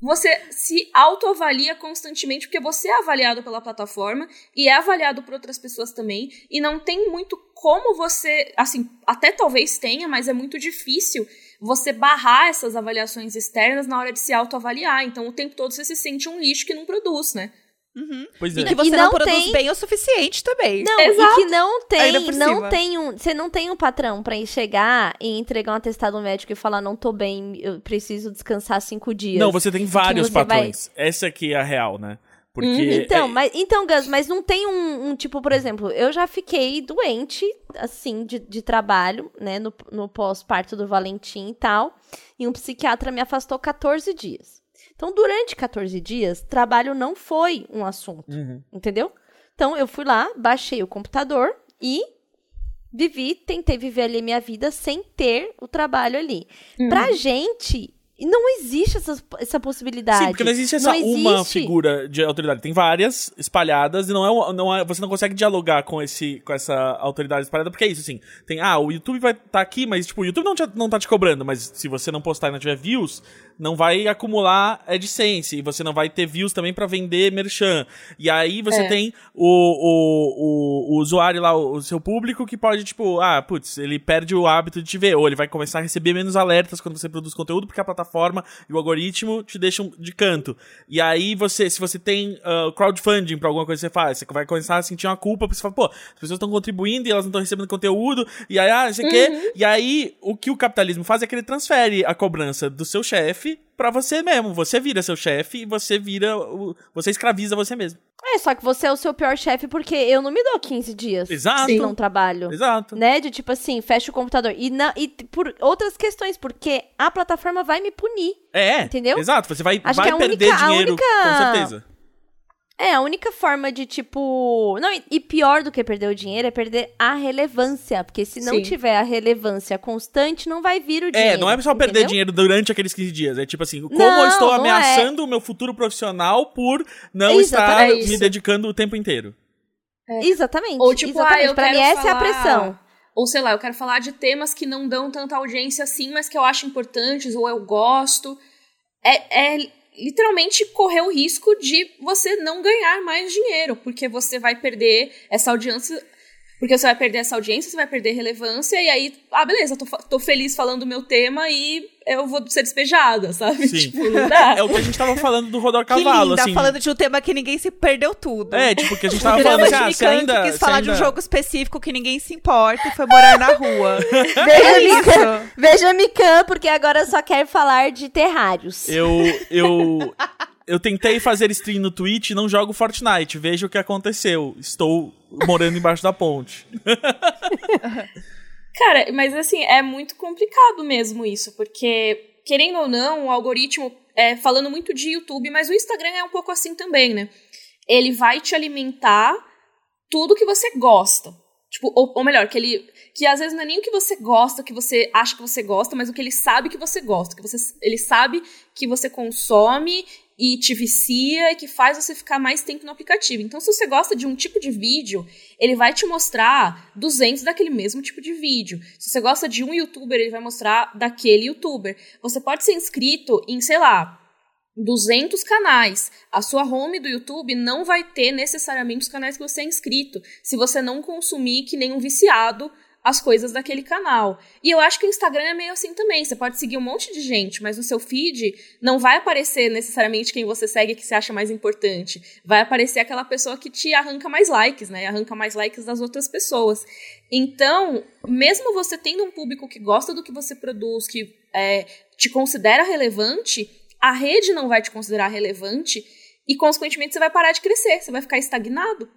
C: você se autoavalia constantemente, porque você é avaliado pela plataforma e é avaliado por outras pessoas também, e não tem muito como você, assim, até talvez tenha, mas é muito difícil você barrar essas avaliações externas na hora de se autoavaliar. Então, o tempo todo você se sente um lixo que não produz, né?
A: Pois
B: E
A: é.
B: que você
D: E
B: não,
D: não
B: produz
D: tem-
B: bem o suficiente também.
D: Não,
C: Exato.
D: e que não tem, não
B: cima.
D: tem um, você não tem um patrão pra ir chegar e entregar um atestado médico e falar não tô bem, eu preciso descansar cinco dias.
A: Não, você tem vários
D: você vai-
A: patrões. Essa aqui é a real, né? Porque.
D: Então,
A: é-
D: mas, então, Gus, mas não tem um, um tipo, por exemplo, eu já fiquei doente, assim, de, de trabalho, né, no, no pós-parto do Valentim e tal, e um psiquiatra me afastou 14 dias. Então, durante 14 dias, trabalho não foi um assunto,
A: Uhum.
D: entendeu? Então, eu fui lá, baixei o computador e vivi, tentei viver ali minha vida sem ter o trabalho ali. Pra gente, não existe essa, essa possibilidade.
A: Sim, porque não existe essa
D: Não
A: uma
D: existe.
A: figura de autoridade. Tem várias espalhadas e não é, não é- você não consegue dialogar com esse com essa autoridade espalhada, porque é isso, assim. Tem, ah, o YouTube vai estar aqui, mas tipo, o YouTube não, te, não tá te cobrando, mas se você não postar e não tiver views, não vai acumular AdSense e você não vai ter views também pra vender merchan. E aí você
C: É.
A: tem o, o, o, o usuário lá, o, o seu público que pode, tipo, ah, putz, ele perde o hábito de te ver, ou ele vai começar a receber menos alertas quando você produz conteúdo, porque a plataforma e o algoritmo te deixam de canto. E aí você, se você tem ah, crowdfunding pra alguma coisa que você faz, você vai começar a sentir uma culpa, porque você fala, pô, as pessoas estão contribuindo e elas não estão recebendo conteúdo, e aí, ah, não sei o quê. E aí, o que o capitalismo faz é que ele transfere a cobrança do seu chefe pra você mesmo. Você vira seu chefe e você vira. o- Você escraviza você mesmo.
D: É, só que você é o seu pior chefe porque eu não me dou 15 dias.
A: Exato.
D: Se não trabalho.
A: Exato.
D: Né? De tipo assim, fecha o computador. E, na, e por outras questões, porque a plataforma vai me punir.
A: É.
D: Entendeu?
A: Exato. Você vai,
D: Acho
A: vai
D: que a
A: perder
D: única- a
A: dinheiro,
D: única-
A: com certeza.
D: É, a única forma de, tipo. Não, e- pior do que perder o dinheiro é perder a relevância. Porque se não
C: Sim.
D: tiver a relevância constante, não vai vir o dinheiro.
A: É, não é só perder
D: entendeu?
A: dinheiro durante aqueles 15 dias. É tipo assim, como
D: Não,
A: eu estou
D: é.
A: ameaçando o meu futuro profissional por não
D: Exato,
A: estar
C: é
A: me dedicando o tempo inteiro.
D: Exatamente.
C: Ou tipo, ah,
D: exatamente.
C: eu
D: pra
C: quero
D: mim, essa é a
C: falar-
D: pressão.
C: Ou sei lá, eu quero falar de temas que não dão tanta audiência assim, mas que eu acho importantes, ou eu gosto. É, é literalmente correr o risco de você não ganhar mais dinheiro, porque você vai perder essa audiência. Porque você vai perder essa audiência, você vai perder relevância, e aí, ah, beleza, tô, tô feliz falando do meu tema e eu vou ser despejada, sabe?
A: Sim.
C: Tipo, não dá.
A: É o que a gente tava falando do Rodor
B: Que
A: Cavalo,
B: linda,
A: assim.
B: falando de um tema que ninguém se perdeu tudo.
A: É, tipo, que a gente
B: O
A: tava falando
B: de
A: ah, você ainda...
B: que quis falar de um
A: ainda-
B: jogo específico que ninguém se importa e foi morar na rua.
D: Veja,
B: é
D: Mikan,
B: isso.
D: veja Mikan, porque agora só quer falar de terrários.
A: Eu, eu, eu tentei fazer stream no Twitch e não jogo Fortnite. Veja o que aconteceu. Estou morando embaixo da ponte.
C: Cara, mas assim, é muito complicado mesmo isso, porque, querendo ou não, o algoritmo, é, falando muito de YouTube, mas o Instagram é um pouco assim também, né? Ele vai te alimentar tudo que você gosta. Tipo, ou, ou melhor, que ele. Que às vezes não é nem o que você gosta, o que você acha que você gosta, mas o que ele sabe que você gosta. Que você, ele sabe que você consome e te vicia e que faz você ficar mais tempo no aplicativo. Então, se você gosta de um tipo de vídeo, ele vai te mostrar 200 daquele mesmo tipo de vídeo. Se você gosta de um youtuber, ele vai mostrar daquele youtuber. Você pode ser inscrito em, sei lá, 200 canais. A sua home do YouTube não vai ter necessariamente os canais que você é inscrito, se você não consumir que nem um viciado as coisas daquele canal. E eu acho que o Instagram é meio assim também. Você pode seguir um monte de gente, mas no seu feed não vai aparecer necessariamente quem você segue que você acha mais importante. Vai aparecer aquela pessoa que te arranca mais likes, né? Arranca mais likes das outras pessoas. Então, mesmo você tendo um público que gosta do que você produz, que é, te considera relevante, a rede não vai te considerar relevante e, consequentemente, você vai parar de crescer, você vai ficar estagnado.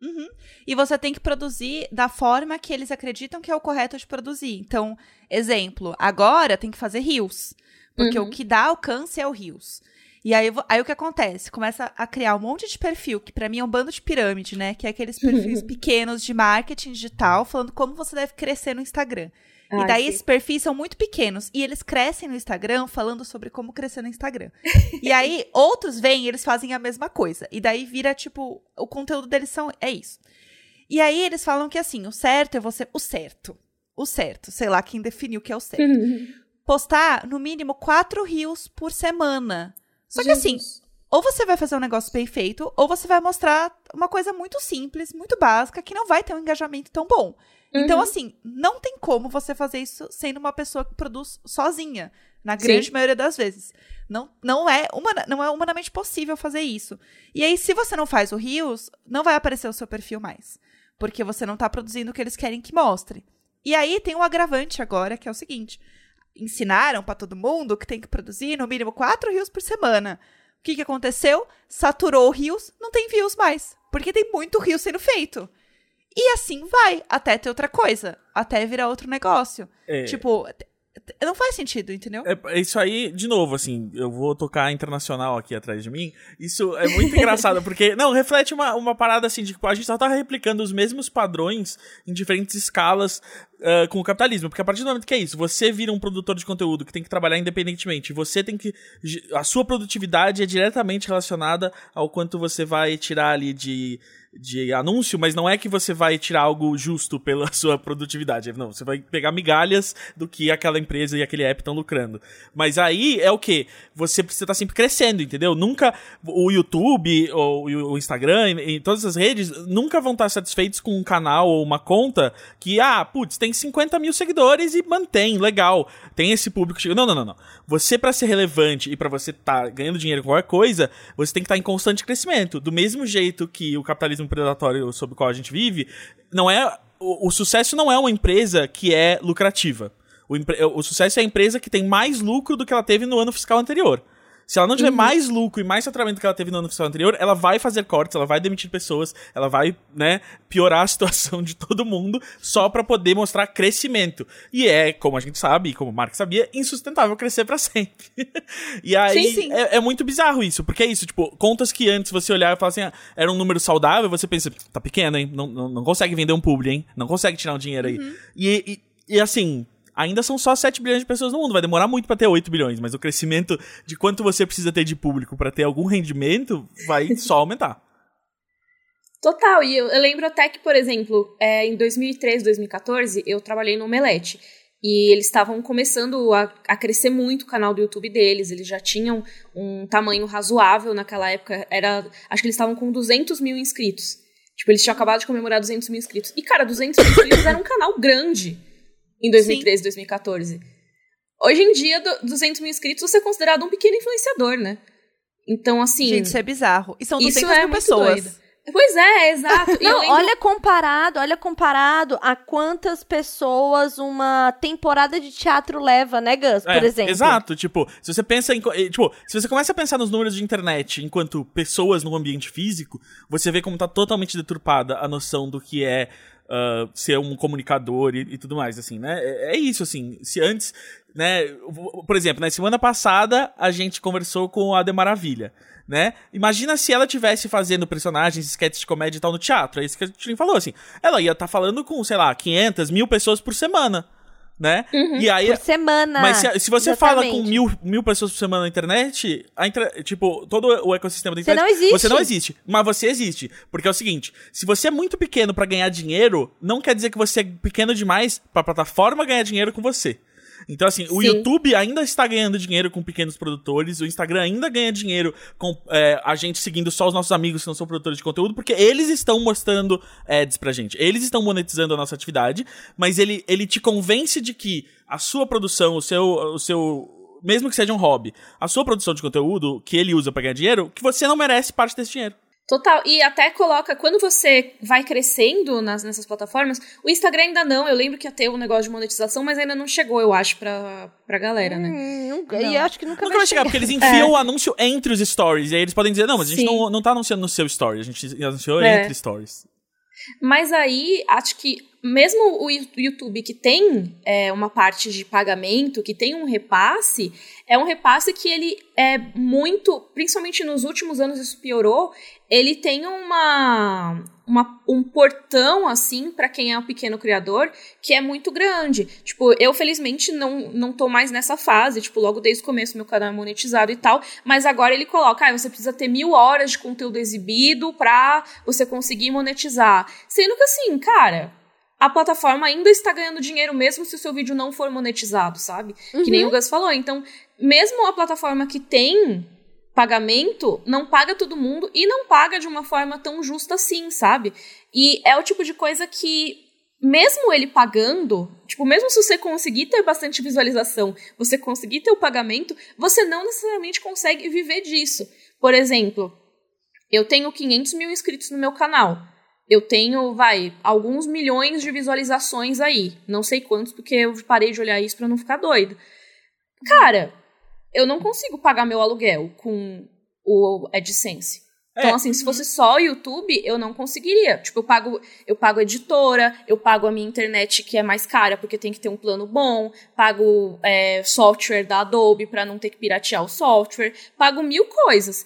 B: Uhum. E você tem que produzir da forma que eles acreditam que é o correto de produzir. Então, exemplo, agora tem que fazer rios. Porque uhum. o que dá alcance é o rios. E aí, aí o que acontece? Começa a criar um monte de perfil, que para mim é um bando de pirâmide, né? Que é aqueles perfis pequenos de marketing digital, falando como você deve crescer no Instagram. E daí sim. esses perfis são muito pequenos. E eles crescem no Instagram falando sobre como crescer no Instagram. e aí, outros vêm e eles fazem a mesma coisa. E daí vira, tipo, o conteúdo deles são, é isso. E aí eles falam que assim, o certo é você. O certo. O certo. Sei lá quem definiu o que é o certo. Postar, no mínimo, quatro rios por semana. Só que assim, ou você vai fazer um negócio bem feito, ou você vai mostrar uma coisa muito simples, muito básica, que não vai ter um engajamento tão bom. Então, uhum. Então, assim, não tem como você fazer isso sendo uma pessoa que produz sozinha, na grande Sim. maioria das vezes. Não, não, é humana, não é humanamente possível fazer isso. E aí, se você não faz o Rios, não vai aparecer o seu perfil mais. Porque você não está produzindo o que eles querem que mostre. E aí tem um agravante agora, que é o seguinte: ensinaram para todo mundo que tem que produzir no mínimo quatro rios por semana. O que, que aconteceu? Saturou o rios, não tem views mais. Porque tem muito rio sendo feito. E assim vai, até ter outra coisa. Até virar outro negócio. É. Tipo, não faz sentido, entendeu?
A: É, isso aí, de novo, assim, eu vou tocar internacional aqui atrás de mim. Isso é muito engraçado, porque, não, reflete uma, uma parada assim, de tipo, a gente só tá replicando os mesmos padrões em diferentes escalas uh, com o capitalismo. Porque a partir do momento que é isso, você vira um produtor de conteúdo que tem que trabalhar independentemente, você tem que. A sua produtividade é diretamente relacionada ao quanto você vai tirar ali de de anúncio, mas não é que você vai tirar algo justo pela sua produtividade. Não, você vai pegar migalhas do que aquela empresa e aquele app estão lucrando. Mas aí é o que? Você precisa estar tá sempre crescendo, entendeu? Nunca o YouTube ou o Instagram e, todas as redes nunca vão estar satisfeitos com um canal ou uma conta que, ah, putz, tem 50 mil seguidores e mantém, legal. Tem esse público. Não, não, não, não. Você, para ser relevante e para você estar tá ganhando dinheiro com qualquer coisa, você tem que estar tá em constante crescimento. Do mesmo jeito que o capitalismo predatório sob o qual a gente vive, não é. O, o sucesso não é uma empresa que é lucrativa. O, o sucesso é a empresa que tem mais lucro do que ela teve no ano fiscal anterior. Se ela não tiver uhum. mais lucro e mais faturamento que ela teve no ano fiscal anterior, ela vai fazer cortes, ela vai demitir pessoas, ela vai, né, piorar a situação de todo mundo só para poder mostrar crescimento. E é, como a gente sabe, e como o Mark sabia, insustentável crescer para sempre. e aí sim, sim. É, é, muito bizarro isso, porque é isso, tipo, contas que antes você olhar e falar assim, ah, era um número saudável, você pensa, tá pequeno, hein? Não, não, não consegue vender um publi, hein? Não consegue tirar um dinheiro aí. Uhum. E, e, e assim, ainda são só 7 bilhões de pessoas no mundo. Vai demorar muito para ter 8 bilhões, mas o crescimento de quanto você precisa ter de público para ter algum rendimento vai só aumentar.
C: Total, e eu, eu, lembro até que, por exemplo, é, em 2013, 2014, eu trabalhei no Omelete. E eles estavam começando a, a, crescer muito o canal do YouTube deles. Eles já tinham um tamanho razoável naquela época. Era, acho que eles estavam com 200 mil inscritos. Tipo, eles tinham acabado de comemorar 200 mil inscritos. E, cara, 200 mil inscritos era um canal grande em 2013, Sim. 2014. Hoje em dia, 200 mil inscritos, você é considerado um pequeno influenciador, né? Então, assim.
B: Gente, isso é bizarro. E são 200 é mil pessoas. Doido.
C: Pois é, exato.
D: Não, lembro... olha comparado, olha comparado a quantas pessoas uma temporada de teatro leva, né, Gus, por é, exemplo.
A: Exato, tipo, se você pensa em, tipo, se você começa a pensar nos números de internet enquanto pessoas no ambiente físico, você vê como tá totalmente deturpada a noção do que é uh, ser um comunicador e, e, tudo mais, assim, né? É, é, isso, assim. Se antes, né? Por exemplo, na semana passada a gente conversou com a De Maravilha, né? Imagina se ela tivesse fazendo personagens, sketches de comédia e tal no teatro. É isso que a gente falou, assim. Ela ia estar tá falando com, sei lá, 500, mil pessoas por semana né?
D: Uhum, e aí, por semana.
A: Mas se, se você exatamente. fala com mil, mil pessoas por semana na internet, a tipo, todo o ecossistema da internet.
D: Você não existe.
A: Você não existe. Mas você existe. Porque é o seguinte: se você é muito pequeno para ganhar dinheiro, não quer dizer que você é pequeno demais pra plataforma ganhar dinheiro com você. Então, assim, o
C: Sim.
A: YouTube ainda está ganhando dinheiro com pequenos produtores, o Instagram ainda ganha dinheiro com é, a gente seguindo só os nossos amigos que não são produtores de conteúdo, porque eles estão mostrando ads pra gente. Eles estão monetizando a nossa atividade, mas ele, ele te convence de que a sua produção, o seu, o seu. Mesmo que seja um hobby, a sua produção de conteúdo que ele usa pra ganhar dinheiro, que você não merece parte desse dinheiro.
C: Total. E até coloca, quando você vai crescendo nas, nessas plataformas, o Instagram ainda não. Eu lembro que ia ter um negócio de monetização, mas ainda não chegou, eu acho, pra, pra galera, né?
D: Hum, nunca,
B: Não.
D: e eu acho que nunca,
A: Nunca vai chegar, porque eles enfiam o anúncio entre os stories. E aí eles podem dizer, não, mas a gente
C: Sim.
A: não, não tá anunciando no seu story, a gente anunciou
C: É.
A: entre stories.
C: Mas aí, acho que mesmo o YouTube que tem é, uma parte de pagamento, que tem um repasse, é um repasse que ele é muito, principalmente nos últimos anos isso piorou, ele tem uma, uma um portão assim para quem é um pequeno criador que é muito grande. Tipo, eu felizmente não não tô mais nessa fase, tipo, logo desde o começo meu canal é monetizado e tal, mas agora ele coloca, ah, você precisa ter mil horas de conteúdo exibido pra você conseguir monetizar. Sendo que assim, cara, a plataforma ainda está ganhando dinheiro mesmo se o seu vídeo não for monetizado, sabe? Que nem o Gus falou. Então, mesmo a plataforma que tem pagamento, não paga todo mundo e não paga de uma forma tão justa assim, sabe? E é o tipo de coisa que, mesmo ele pagando, tipo, mesmo se você conseguir ter bastante visualização, você conseguir ter o pagamento, você não necessariamente consegue viver disso. Por exemplo, eu tenho 500 mil inscritos no meu canal. Eu tenho, vai, alguns milhões de visualizações aí. Não sei quantos, porque eu parei de olhar isso pra não ficar doida. Cara, eu não consigo pagar meu aluguel com o AdSense. Então,
A: É.
C: assim, se fosse só o YouTube, eu não conseguiria. Tipo, eu pago, eu pago editora, eu pago a minha internet, que é mais cara, porque tem que ter um plano bom, pago é, software da Adobe pra não ter que piratear o software, pago mil coisas.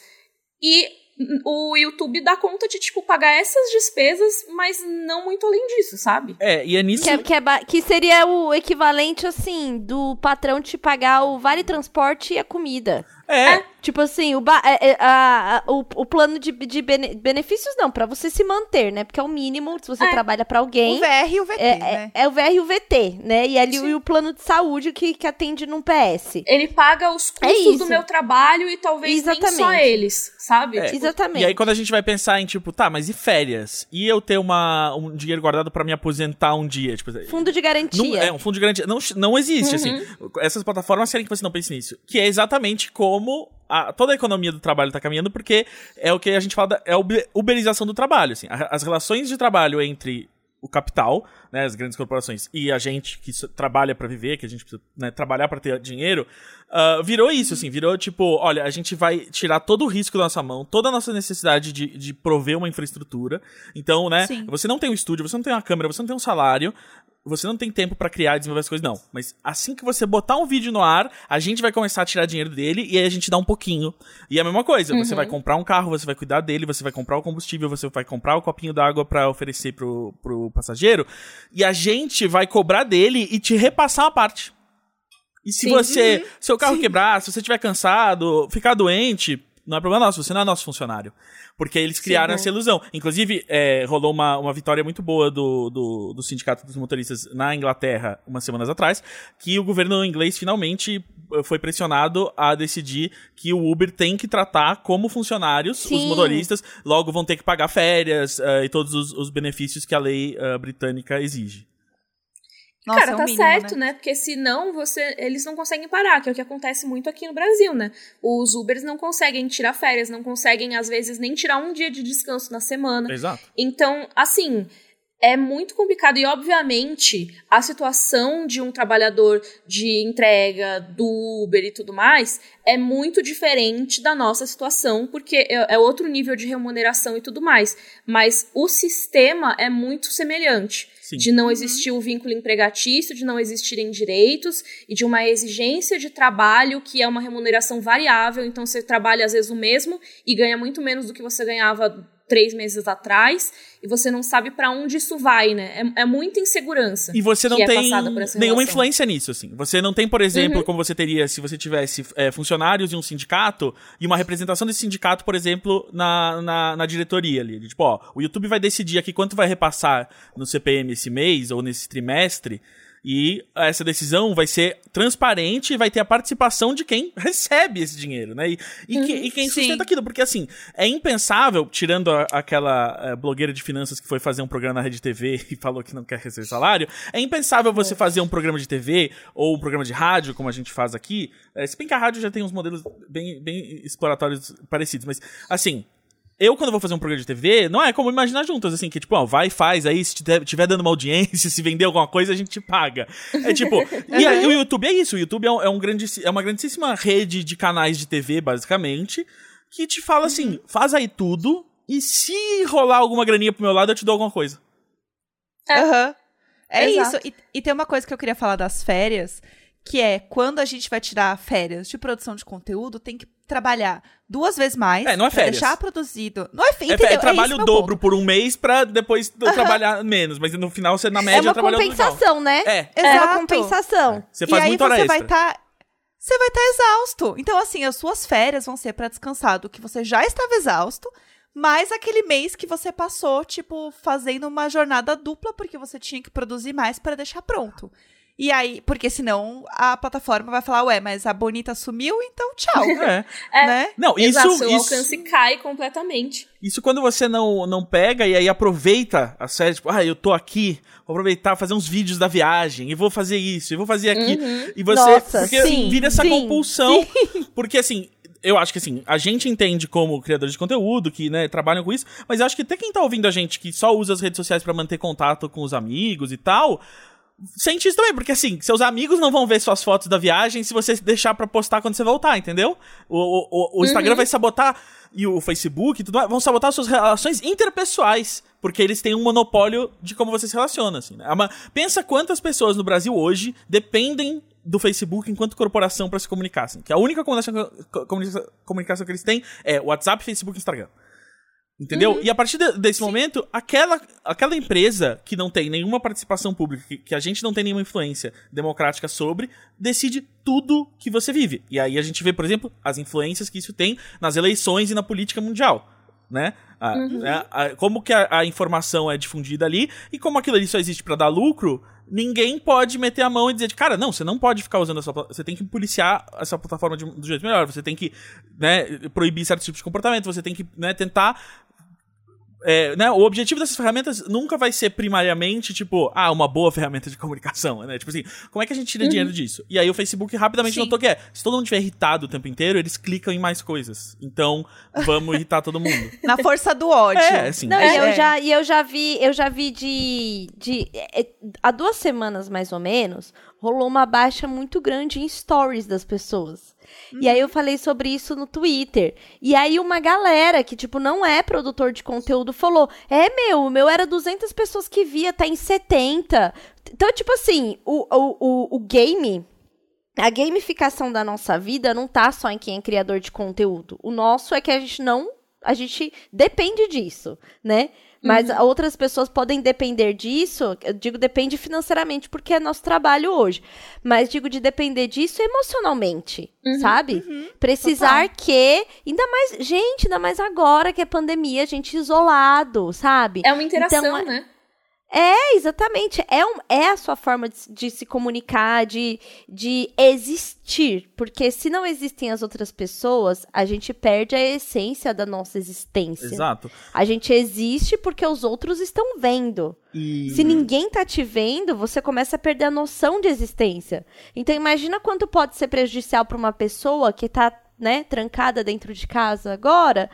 C: E o YouTube dá conta de, tipo, pagar essas despesas, mas não muito além disso, sabe?
A: É, e é nisso.
D: Que, é- que, é ba- que seria o equivalente, assim, do patrão te pagar o vale transporte e a comida.
A: É,
D: Tipo assim, o, ba- é- é- a- a- o, o plano de, de bene- benefícios não, pra você se manter, né? Porque é o mínimo se você
C: É.
D: trabalha pra
B: O
D: alguém.
B: VR e o VT,
D: É,
B: né?
D: é, é o VR e o VT, né? E ali e o plano de saúde que, que atende num PS.
C: Ele paga os
D: É
C: custos do meu trabalho e talvez nem só
D: Exatamente.
C: eles, sabe?
A: É.
C: Tipo,
D: Exatamente.
A: E aí, quando a gente vai pensar em, tipo, tá, mas e férias? E eu ter uma, um dinheiro guardado pra me aposentar um dia? Tipo,
D: Fundo de
A: não,
D: garantia.
A: é, um fundo de garantia. Não, não existe,
C: Uhum.
A: assim. Essas plataformas querem que você não pense nisso. Que é exatamente como a- toda a economia do trabalho tá caminhando, porque é o que a gente fala, da, é a uber- uberização do trabalho, assim. A- As relações de trabalho entre o capital, né, as grandes corporações, e a gente que trabalha pra viver, que a gente precisa né, trabalhar pra ter dinheiro, ah, virou isso, assim, virou tipo, olha, a gente vai tirar todo o risco da nossa mão, toda a nossa necessidade de, de prover uma infraestrutura. Então, né,
B: Sim.
A: você não tem um estúdio, você não tem uma câmera, você não tem um salário, você não tem tempo pra criar e desenvolver as coisas, não. Mas assim que você botar um vídeo no ar, a gente vai começar a tirar dinheiro dele e aí a gente dá um pouquinho. E é a mesma coisa, você vai comprar um carro, você vai cuidar dele, você vai comprar o combustível, você vai comprar o copinho d'água pra oferecer pro, pro passageiro, e a gente vai cobrar dele e te repassar uma parte. E se
C: Sim.
A: você, seu carro quebrar, se você estiver cansado, ficar doente, não é problema nosso, você não é nosso funcionário. Porque eles criaram
C: Sim.
A: essa ilusão. Inclusive, é, rolou uma, uma vitória muito boa do, do, do Sindicato dos Motoristas na Inglaterra, umas semanas atrás, que o governo inglês finalmente eh, foi pressionado a decidir que o Uber tem que tratar como funcionários os
D: Sim.
A: motoristas, logo vão ter que pagar férias eh, e todos os, os benefícios que a lei eh, britânica exige.
B: Nossa,
C: Cara,
B: é
C: tá
B: mínimo,
C: certo,
B: né?
C: né? Porque senão você, eles não conseguem parar, que é o que acontece muito aqui no Brasil, né? Os Ubers não conseguem tirar férias, não conseguem, às vezes, nem tirar um dia de descanso na semana.
A: Exato.
C: Então, assim, é muito complicado. E, obviamente, a situação de um trabalhador de entrega, do Uber e tudo mais, é muito diferente da nossa situação, porque é, é outro nível de remuneração e tudo mais. Mas o sistema é muito semelhante.
A: Sim.
C: De não existir o vínculo empregatício, de não existirem direitos e de uma exigência de trabalho que é uma remuneração variável. Então, você trabalha às vezes o mesmo e ganha muito menos do que você ganhava três meses atrás e você não sabe pra onde isso vai, né? É, é muita insegurança.
A: E você não
C: é
A: tem nenhuma influência nisso, assim. Você não tem, por exemplo,
C: Uhum.
A: como você teria se você tivesse é, funcionários de um sindicato e uma representação desse sindicato, por exemplo, na, na, na diretoria ali. Tipo, ó, o YouTube vai decidir aqui quanto vai repassar no CPM esse mês ou nesse trimestre. E essa decisão vai ser transparente e vai ter a participação de quem recebe esse dinheiro, né? E, e, que, e quem
B: Sim.
A: sustenta aquilo. Porque, assim, é impensável, tirando a- aquela eh, blogueira de finanças que foi fazer um programa na Rede TV e falou que não quer receber salário, é impensável você fazer um programa de TV ou um programa de rádio, como a gente faz aqui. Eh, se bem que a rádio já tem uns modelos bem, bem exploratórios parecidos, mas, assim, eu, quando vou fazer um programa de TV, não é como imaginar juntas, assim, que tipo, ó, vai, faz aí, se tiver, dando uma audiência, se vender alguma coisa, a gente te paga. É tipo, e aí, o YouTube é isso, o YouTube é, um, é, um grande, é uma grandíssima rede de canais de TV, basicamente, que te fala assim, faz aí tudo, e se rolar alguma graninha pro meu lado, eu te dou alguma coisa.
B: Aham. É
C: Exato.
B: isso. E, e tem uma coisa que eu queria falar das férias, que é quando a gente vai tirar férias de produção de conteúdo, tem que trabalhar duas vezes mais.
A: É, não é férias.
B: deixar produzido. Não é, fe-
A: É,
B: entendeu?
A: é trabalho
B: meu
A: dobro
B: ponto.
A: por um mês pra depois tu trabalhar menos, mas no final você, na média,
D: é uma
A: trabalhou legal.
D: compensação, né?
A: É,
D: É uma
B: Exato.
D: compensação.
A: você faz
B: e aí
A: muito hora
B: você
A: extra.
B: vai estar. Você vai estar exausto. Então, assim, as suas férias vão ser pra descansar do que você já estava exausto, mais aquele mês que você passou, tipo, fazendo uma jornada dupla, porque você tinha que produzir mais pra deixar pronto. E aí, porque senão a plataforma vai falar, ué, mas a Bonita sumiu, então tchau.
A: É.
C: É.
B: Né?
A: Não, isso,
C: Exato,
A: isso,
C: alcance cai completamente.
A: Isso quando você não, não pega e aí aproveita a série, tipo, ah, eu tô aqui, vou aproveitar, fazer uns vídeos da viagem, e vou fazer isso, e vou fazer aquilo. E você.
D: Nossa,
A: porque
D: sim,
A: vira essa
D: sim,
A: compulsão. Porque assim. Eu acho que assim, a gente entende como criadores de conteúdo, que, né, trabalham com isso, mas eu acho que até quem tá ouvindo a gente que só usa as redes sociais pra manter contato com os amigos e tal, sente isso também, porque assim, seus amigos não vão ver suas fotos da viagem se você deixar pra postar quando você voltar, entendeu? O, o, o- o Instagram vai sabotar e o Facebook e tudo mais, vão sabotar suas relações interpessoais, porque eles têm um monopólio de como você se relaciona, assim, né? É pensa quantas pessoas no Brasil hoje dependem do Facebook enquanto corporação pra se comunicar, assim, que a única comunicação, co- comunica- comunicação que eles têm é WhatsApp, Facebook e Instagram. Entendeu? E a partir de- desse momento, aquela, aquela empresa que não tem nenhuma participação pública, que, que a gente não tem nenhuma influência democrática sobre, decide tudo que você vive. E aí a gente vê, por exemplo, as influências que isso tem nas eleições e na política mundial. Né? A- né? A- como que a, informação é difundida ali e como aquilo ali só existe pra dar lucro, ninguém pode meter a mão e dizer, cara, não, você não pode ficar usando essa você tem que policiar essa plataforma de, do jeito melhor, você tem que né, proibir certos tipos de comportamento, você tem que né, tentar é, né, o objetivo dessas ferramentas nunca vai ser primariamente, tipo, ah, uma boa ferramenta de comunicação, né? Tipo assim, como é que a gente tira dinheiro disso? E aí o Facebook rapidamente
B: Sim.
A: notou que é, se todo mundo estiver irritado o tempo inteiro, eles clicam em mais coisas. Então, vamos irritar todo mundo.
B: Na força do ódio.
A: É, assim.
D: Não,
B: É.
D: e eu já, e eu já vi, eu já vi de, de é, é, há duas semanas mais ou menos, rolou uma baixa muito grande em stories das pessoas. E aí eu falei sobre isso no Twitter. E aí uma galera que tipo não é produtor de conteúdo falou: "É meu, o meu era 200 pessoas que via, tá em 70". Então, tipo assim, o, o, o, o game a gamificação da nossa vida não tá só em quem é criador de conteúdo. O nosso é que a gente não. A gente depende disso, né? Mas outras pessoas podem depender disso. Eu digo depende financeiramente, porque é nosso trabalho hoje. Mas digo de depender disso emocionalmente, sabe? Precisar que. Ainda mais. Gente, ainda mais agora que é pandemia, a gente isolado, sabe?
C: É uma interação,
D: Então, é-
C: né?
D: É, exatamente. É, um, é a sua forma de, de se comunicar, de, de existir. Porque se não existem as outras pessoas, a gente perde a essência da nossa existência.
A: Exato.
D: A gente existe porque os outros estão vendo.
A: E...
D: Se ninguém tá te vendo, você começa a perder a noção de existência. Então imagina quanto pode ser prejudicial para uma pessoa que tá, né, trancada dentro de casa agora,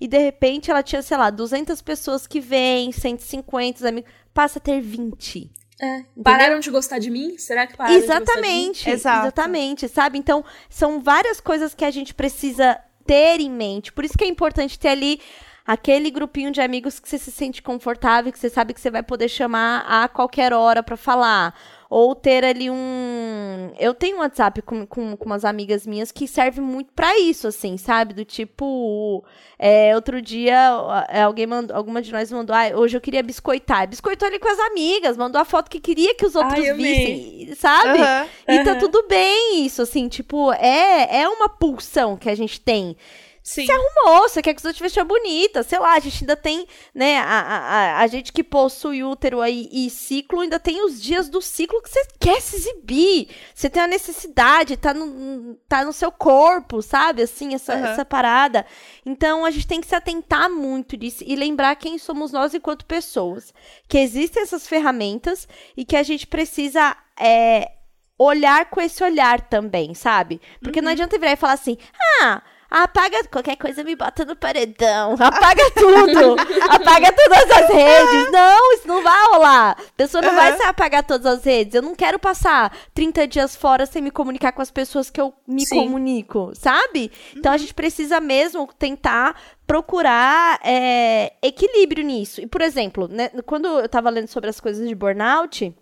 D: e de repente ela tinha, sei lá, 200 pessoas que vêm, 150 amigos, passa a ter 20.
C: É. Pararam de gostar de mim? Será que pararam de gostar de mim?
D: Exatamente,
B: Exato.
D: exatamente, sabe? Então, são várias coisas que a gente precisa ter em mente. Por isso que é importante ter ali aquele grupinho de amigos que você se sente confortável, que você sabe que você vai poder chamar a qualquer hora pra falar. Ou ter ali um. Eu tenho um WhatsApp com, com, com umas amigas minhas que serve muito pra isso, assim, sabe? Do tipo. é, outro dia, é, alguém mandou, alguma de nós mandou, ah, hoje eu queria biscoitar. Biscoitou ali com as amigas, mandou a foto que queria que os outros
C: Ai,
D: vissem, sabe?
B: Aham.
D: E tá tudo bem isso, assim, tipo, é, é uma pulsão que a gente tem.
B: Sim.
D: se arrumou, você quer que os outros vejam bonita, sei lá, a gente ainda tem, né, a, a, a, gente que possui útero aí e ciclo, ainda tem os dias do ciclo que você quer se exibir, você tem a necessidade, tá no, tá no seu corpo, sabe, assim, essa,
B: Aham.
D: essa parada. Então, a gente tem que se atentar muito disso e lembrar quem somos nós enquanto pessoas, que existem essas ferramentas e que a gente precisa, é, olhar com esse olhar também, sabe? Porque não adianta virar e falar assim, ah, apaga qualquer coisa, me bota no paredão, apaga tudo, apaga todas as redes. Não, isso não vai rolar. A pessoa não vai
B: Aham.
D: se apagar todas as redes. Eu não quero passar 30 dias fora sem me comunicar com as pessoas que eu me
B: Sim.
D: comunico, sabe? Então a gente precisa mesmo tentar procurar é, equilíbrio nisso. E, por exemplo, né, quando eu tava lendo sobre as coisas de burnout,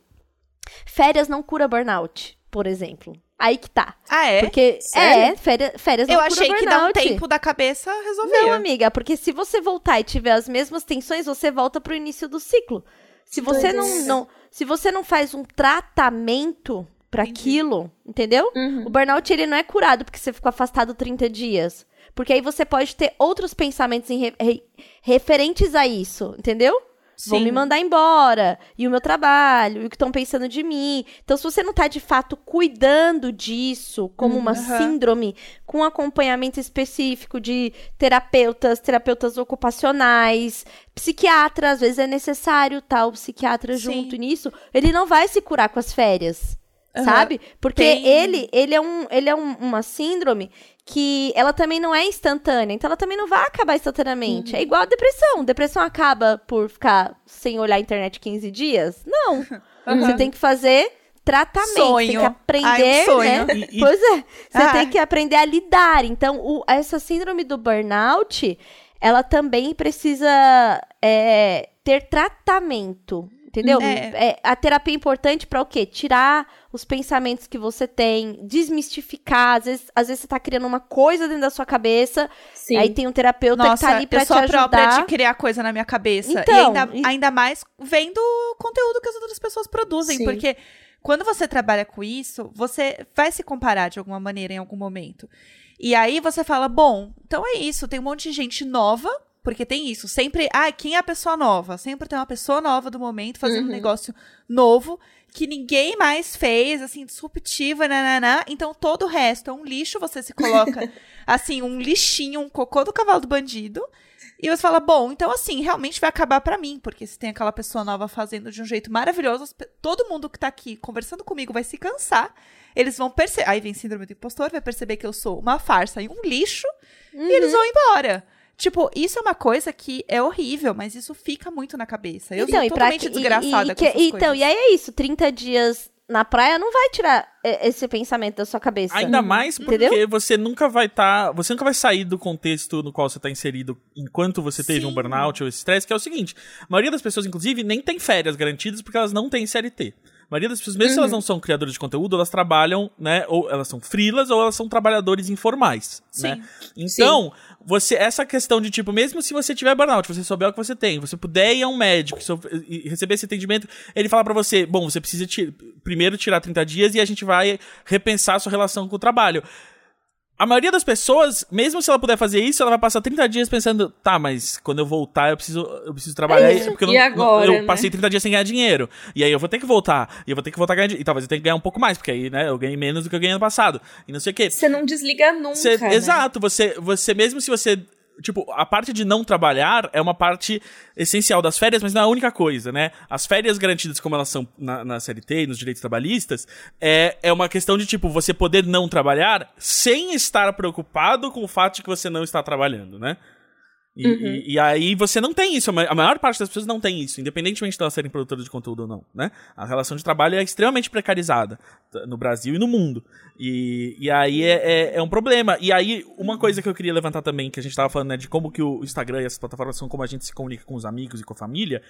D: férias não cura burnout, por exemplo. Aí que tá.
B: Ah, é?
D: Porque,
C: Sério?
D: é, férias, férias
B: Eu achei que dar um tempo da cabeça resolvia.
D: Não, amiga, porque se você voltar e tiver as mesmas tensões, você volta pro início do ciclo. Se você não, não, se você não faz um tratamento pra
B: Entendi.
D: aquilo, entendeu?
C: Uhum.
D: O burnout ele não é curado porque você ficou afastado 30 dias. Porque aí você pode ter outros pensamentos re- re- referentes a isso, entendeu? Vão
B: Sim.
D: me mandar embora, e o meu trabalho, e o que estão pensando de mim. Então, se você não tá de fato cuidando disso como uma
B: aham.
D: síndrome, com acompanhamento específico de terapeutas, terapeutas ocupacionais, psiquiatra, às vezes é necessário tal psiquiatra
B: Sim.
D: junto nisso, ele não vai se curar com as férias.
B: Aham.
D: Sabe? Porque
B: Tem-
D: ele, ele é, um, ele é um- uma síndrome que ela também não é instantânea, então ela também não vai acabar instantaneamente. É igual a depressão. Depressão acaba por ficar sem olhar a internet 15 dias? Não. Você tem que fazer tratamento,
B: Sonho.
D: tem que aprender,
B: Ai, um sonho.
D: né?
A: E- e-
D: Pois é, você
B: Ah.
D: tem que aprender a lidar. Então, o- essa síndrome do burnout, ela também precisa é, ter tratamento. Entendeu?
B: É.
D: É, a terapia é importante pra o quê? Tirar os pensamentos que você tem, desmistificar. Às vezes, às vezes você tá criando uma coisa dentro da sua cabeça,
C: Sim.
D: aí tem um terapeuta
B: Nossa,
D: que tá ali pra
B: eu sou
D: te
B: a própria
D: ajudar.
B: de criar coisa na minha cabeça.
D: Então,
B: e ainda,
D: e-
B: ainda mais vendo o conteúdo que as outras pessoas produzem.
C: Sim.
B: Porque quando você trabalha com isso, você vai se comparar de alguma maneira em algum momento. E aí você fala, bom, então é isso, tem um monte de gente nova. Porque tem isso, sempre. Ah, quem é a pessoa nova? Sempre tem uma pessoa nova do momento fazendo um
C: Uhum.
B: negócio novo que ninguém mais fez, assim, disruptiva, nananá. Então todo o resto é um lixo, você se coloca, assim, um lixinho, um cocô do cavalo do bandido. E você fala, bom, então assim, realmente vai acabar pra mim, porque se tem aquela pessoa nova fazendo de um jeito maravilhoso, todo mundo que tá aqui conversando comigo vai se cansar. Eles vão perceber. Aí vem síndrome do impostor, vai perceber que eu sou uma farsa e um lixo, e eles vão embora. Tipo, isso é uma coisa que é horrível, mas isso fica muito na cabeça. Eu sou
D: e pra
B: totalmente
D: que- e-
B: desgraçada
D: e,
B: com
D: que-
B: essas
D: Então,
B: coisas.
D: e aí é isso, 30 dias na praia não vai tirar é, esse pensamento da sua cabeça.
A: Ainda mais porque
D: Entendeu?
A: você nunca vai estar. você nunca vai sair do contexto no qual você está inserido enquanto você teve um
B: Sim.
A: burnout ou esse estresse, que é o seguinte: a maioria das pessoas, inclusive, nem tem férias garantidas porque elas não têm CLT. Maioria das pessoas, mesmo se elas não são criadoras de conteúdo, elas trabalham, né? Ou elas são freelas ou elas são trabalhadores informais.
B: Sim.
A: Né? Então, você, essa questão de tipo, mesmo se você tiver burnout, você souber o que você tem, você puder ir a um médico e receber esse atendimento, ele fala pra você, bom, você precisa primeiro tirar 30 dias e a gente vai repensar a sua relação com o trabalho. A maioria das pessoas, mesmo se ela puder fazer isso, ela vai passar 30 dias pensando, tá, mas quando eu voltar eu preciso, eu preciso trabalhar,
D: É isso.
A: porque eu,
C: E
A: não-
C: agora,
A: eu
C: né?
A: passei 30 dias sem ganhar dinheiro. E aí eu vou ter que voltar, e eu vou ter que voltar a ganhar dinheiro. E talvez eu tenha que ganhar um pouco mais, porque aí, né, eu ganhei menos do que eu ganhei ano passado. E não sei o quê.
C: Você não desliga nunca.
A: Você-
C: né?
A: Exato, você, você mesmo se você. Tipo, a parte de não trabalhar é uma parte essencial das férias, mas não é a única coisa, né? As férias garantidas, como elas são na, na CLT e nos direitos trabalhistas, é, é uma questão de, tipo, você poder não trabalhar sem estar preocupado com o fato de que você não está trabalhando, né? E, e- e aí você não tem isso, a ma- a maior parte das pessoas não tem isso, independentemente de elas serem produtoras de conteúdo ou não, né? A relação de trabalho é extremamente precarizada no Brasil e no mundo. E, e aí é, é, é um problema. E aí, uma coisa que eu queria levantar também, que a gente tava falando, né, de como que o Instagram e essas plataformas são como a gente se comunica com os amigos e com a família,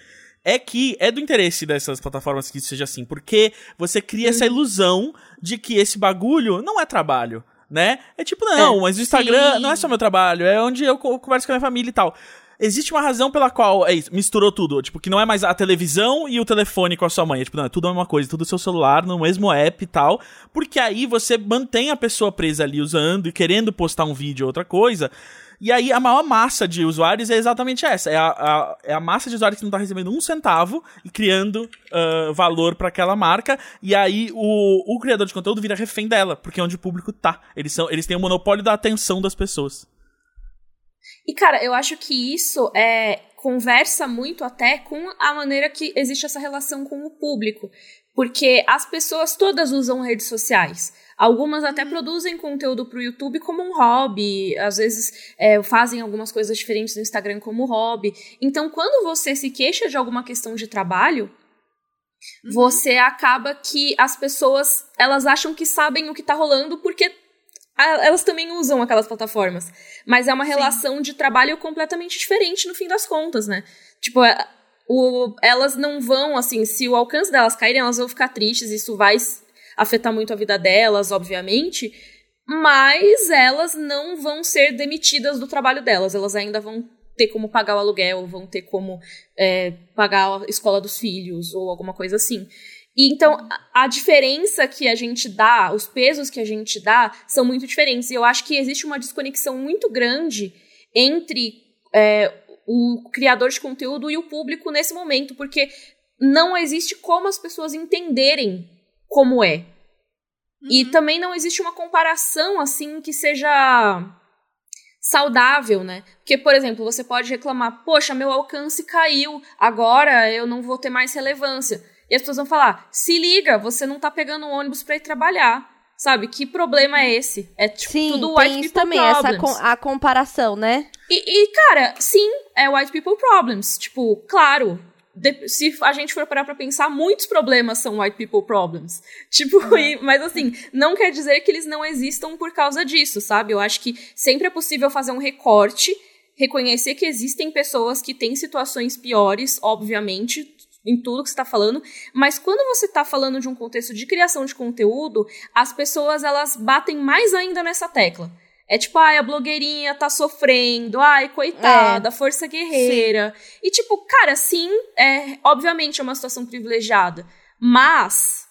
A: é que é do interesse dessas plataformas que isso seja assim, porque você cria essa ilusão de que esse bagulho não é trabalho. Né? É tipo, não, mas o Instagram
B: sim.
A: não é só meu trabalho, é onde eu co- converso com a minha família e tal. existe uma razão pela qual é isso, misturou tudo. Tipo, que não é mais a televisão e o telefone com a sua mãe. É, tipo, não, é tudo a mesma coisa, tudo o seu celular, no mesmo app e tal. Porque aí você mantém a pessoa presa ali usando e querendo postar um vídeo ou outra coisa. E aí a maior massa de usuários é exatamente essa. É a, a é a massa de usuários que não tá recebendo um centavo e criando uh, valor para aquela marca. E aí o, o criador de conteúdo vira refém dela, porque é onde o público tá. Eles, são, eles têm o monopólio da atenção das pessoas.
C: E, cara, eu acho que isso é, conversa muito até com a maneira que existe essa relação com o público. Porque as pessoas todas usam redes sociais. Algumas até produzem conteúdo para o YouTube como um hobby, às vezes é, fazem algumas coisas diferentes no Instagram como hobby. Então, quando você se queixa de alguma questão de trabalho, uhum. você acaba que as pessoas elas acham que sabem o que está rolando porque elas também usam aquelas plataformas. Mas é uma relação Sim. de trabalho completamente diferente no fim das contas, né? Tipo, é, o, elas não vão, assim, se o alcance delas cair, elas vão ficar tristes, isso vai afetar muito a vida delas, obviamente, mas elas não vão ser demitidas do trabalho delas, elas ainda vão ter como pagar o aluguel, vão ter como é, pagar a escola dos filhos ou alguma coisa assim. E então, a diferença que a gente dá, os pesos que a gente dá, são muito diferentes. E eu acho que existe uma desconexão muito grande entre é, o criador de conteúdo e o público nesse momento, porque não existe como as pessoas entenderem como é. Uhum. E também não existe uma comparação assim que seja saudável, né? Porque, por exemplo, você pode reclamar: poxa, meu alcance caiu, agora eu não vou ter mais relevância. E as pessoas vão falar: se liga, você não tá pegando um ônibus para ir trabalhar. Sabe? Que problema é esse? É tipo,
D: sim,
C: tudo
D: white people também, problems. Essa com, a comparação, né?
C: E, e, cara, sim, é white people problems. Tipo, claro, de, se a gente for parar pra pensar, muitos problemas são white people problems. Tipo, uhum. e, mas assim, não quer dizer que eles não existam por causa disso, sabe? Eu acho que sempre é possível fazer um recorte, reconhecer que existem pessoas que têm situações piores, obviamente, em tudo que você está falando, mas quando você está falando de um contexto de criação de conteúdo, as pessoas elas batem mais ainda nessa tecla. É tipo, ai, a blogueirinha tá sofrendo, ai, coitada, é. força guerreira. Sim. E tipo, cara, sim, é, obviamente é uma situação privilegiada, mas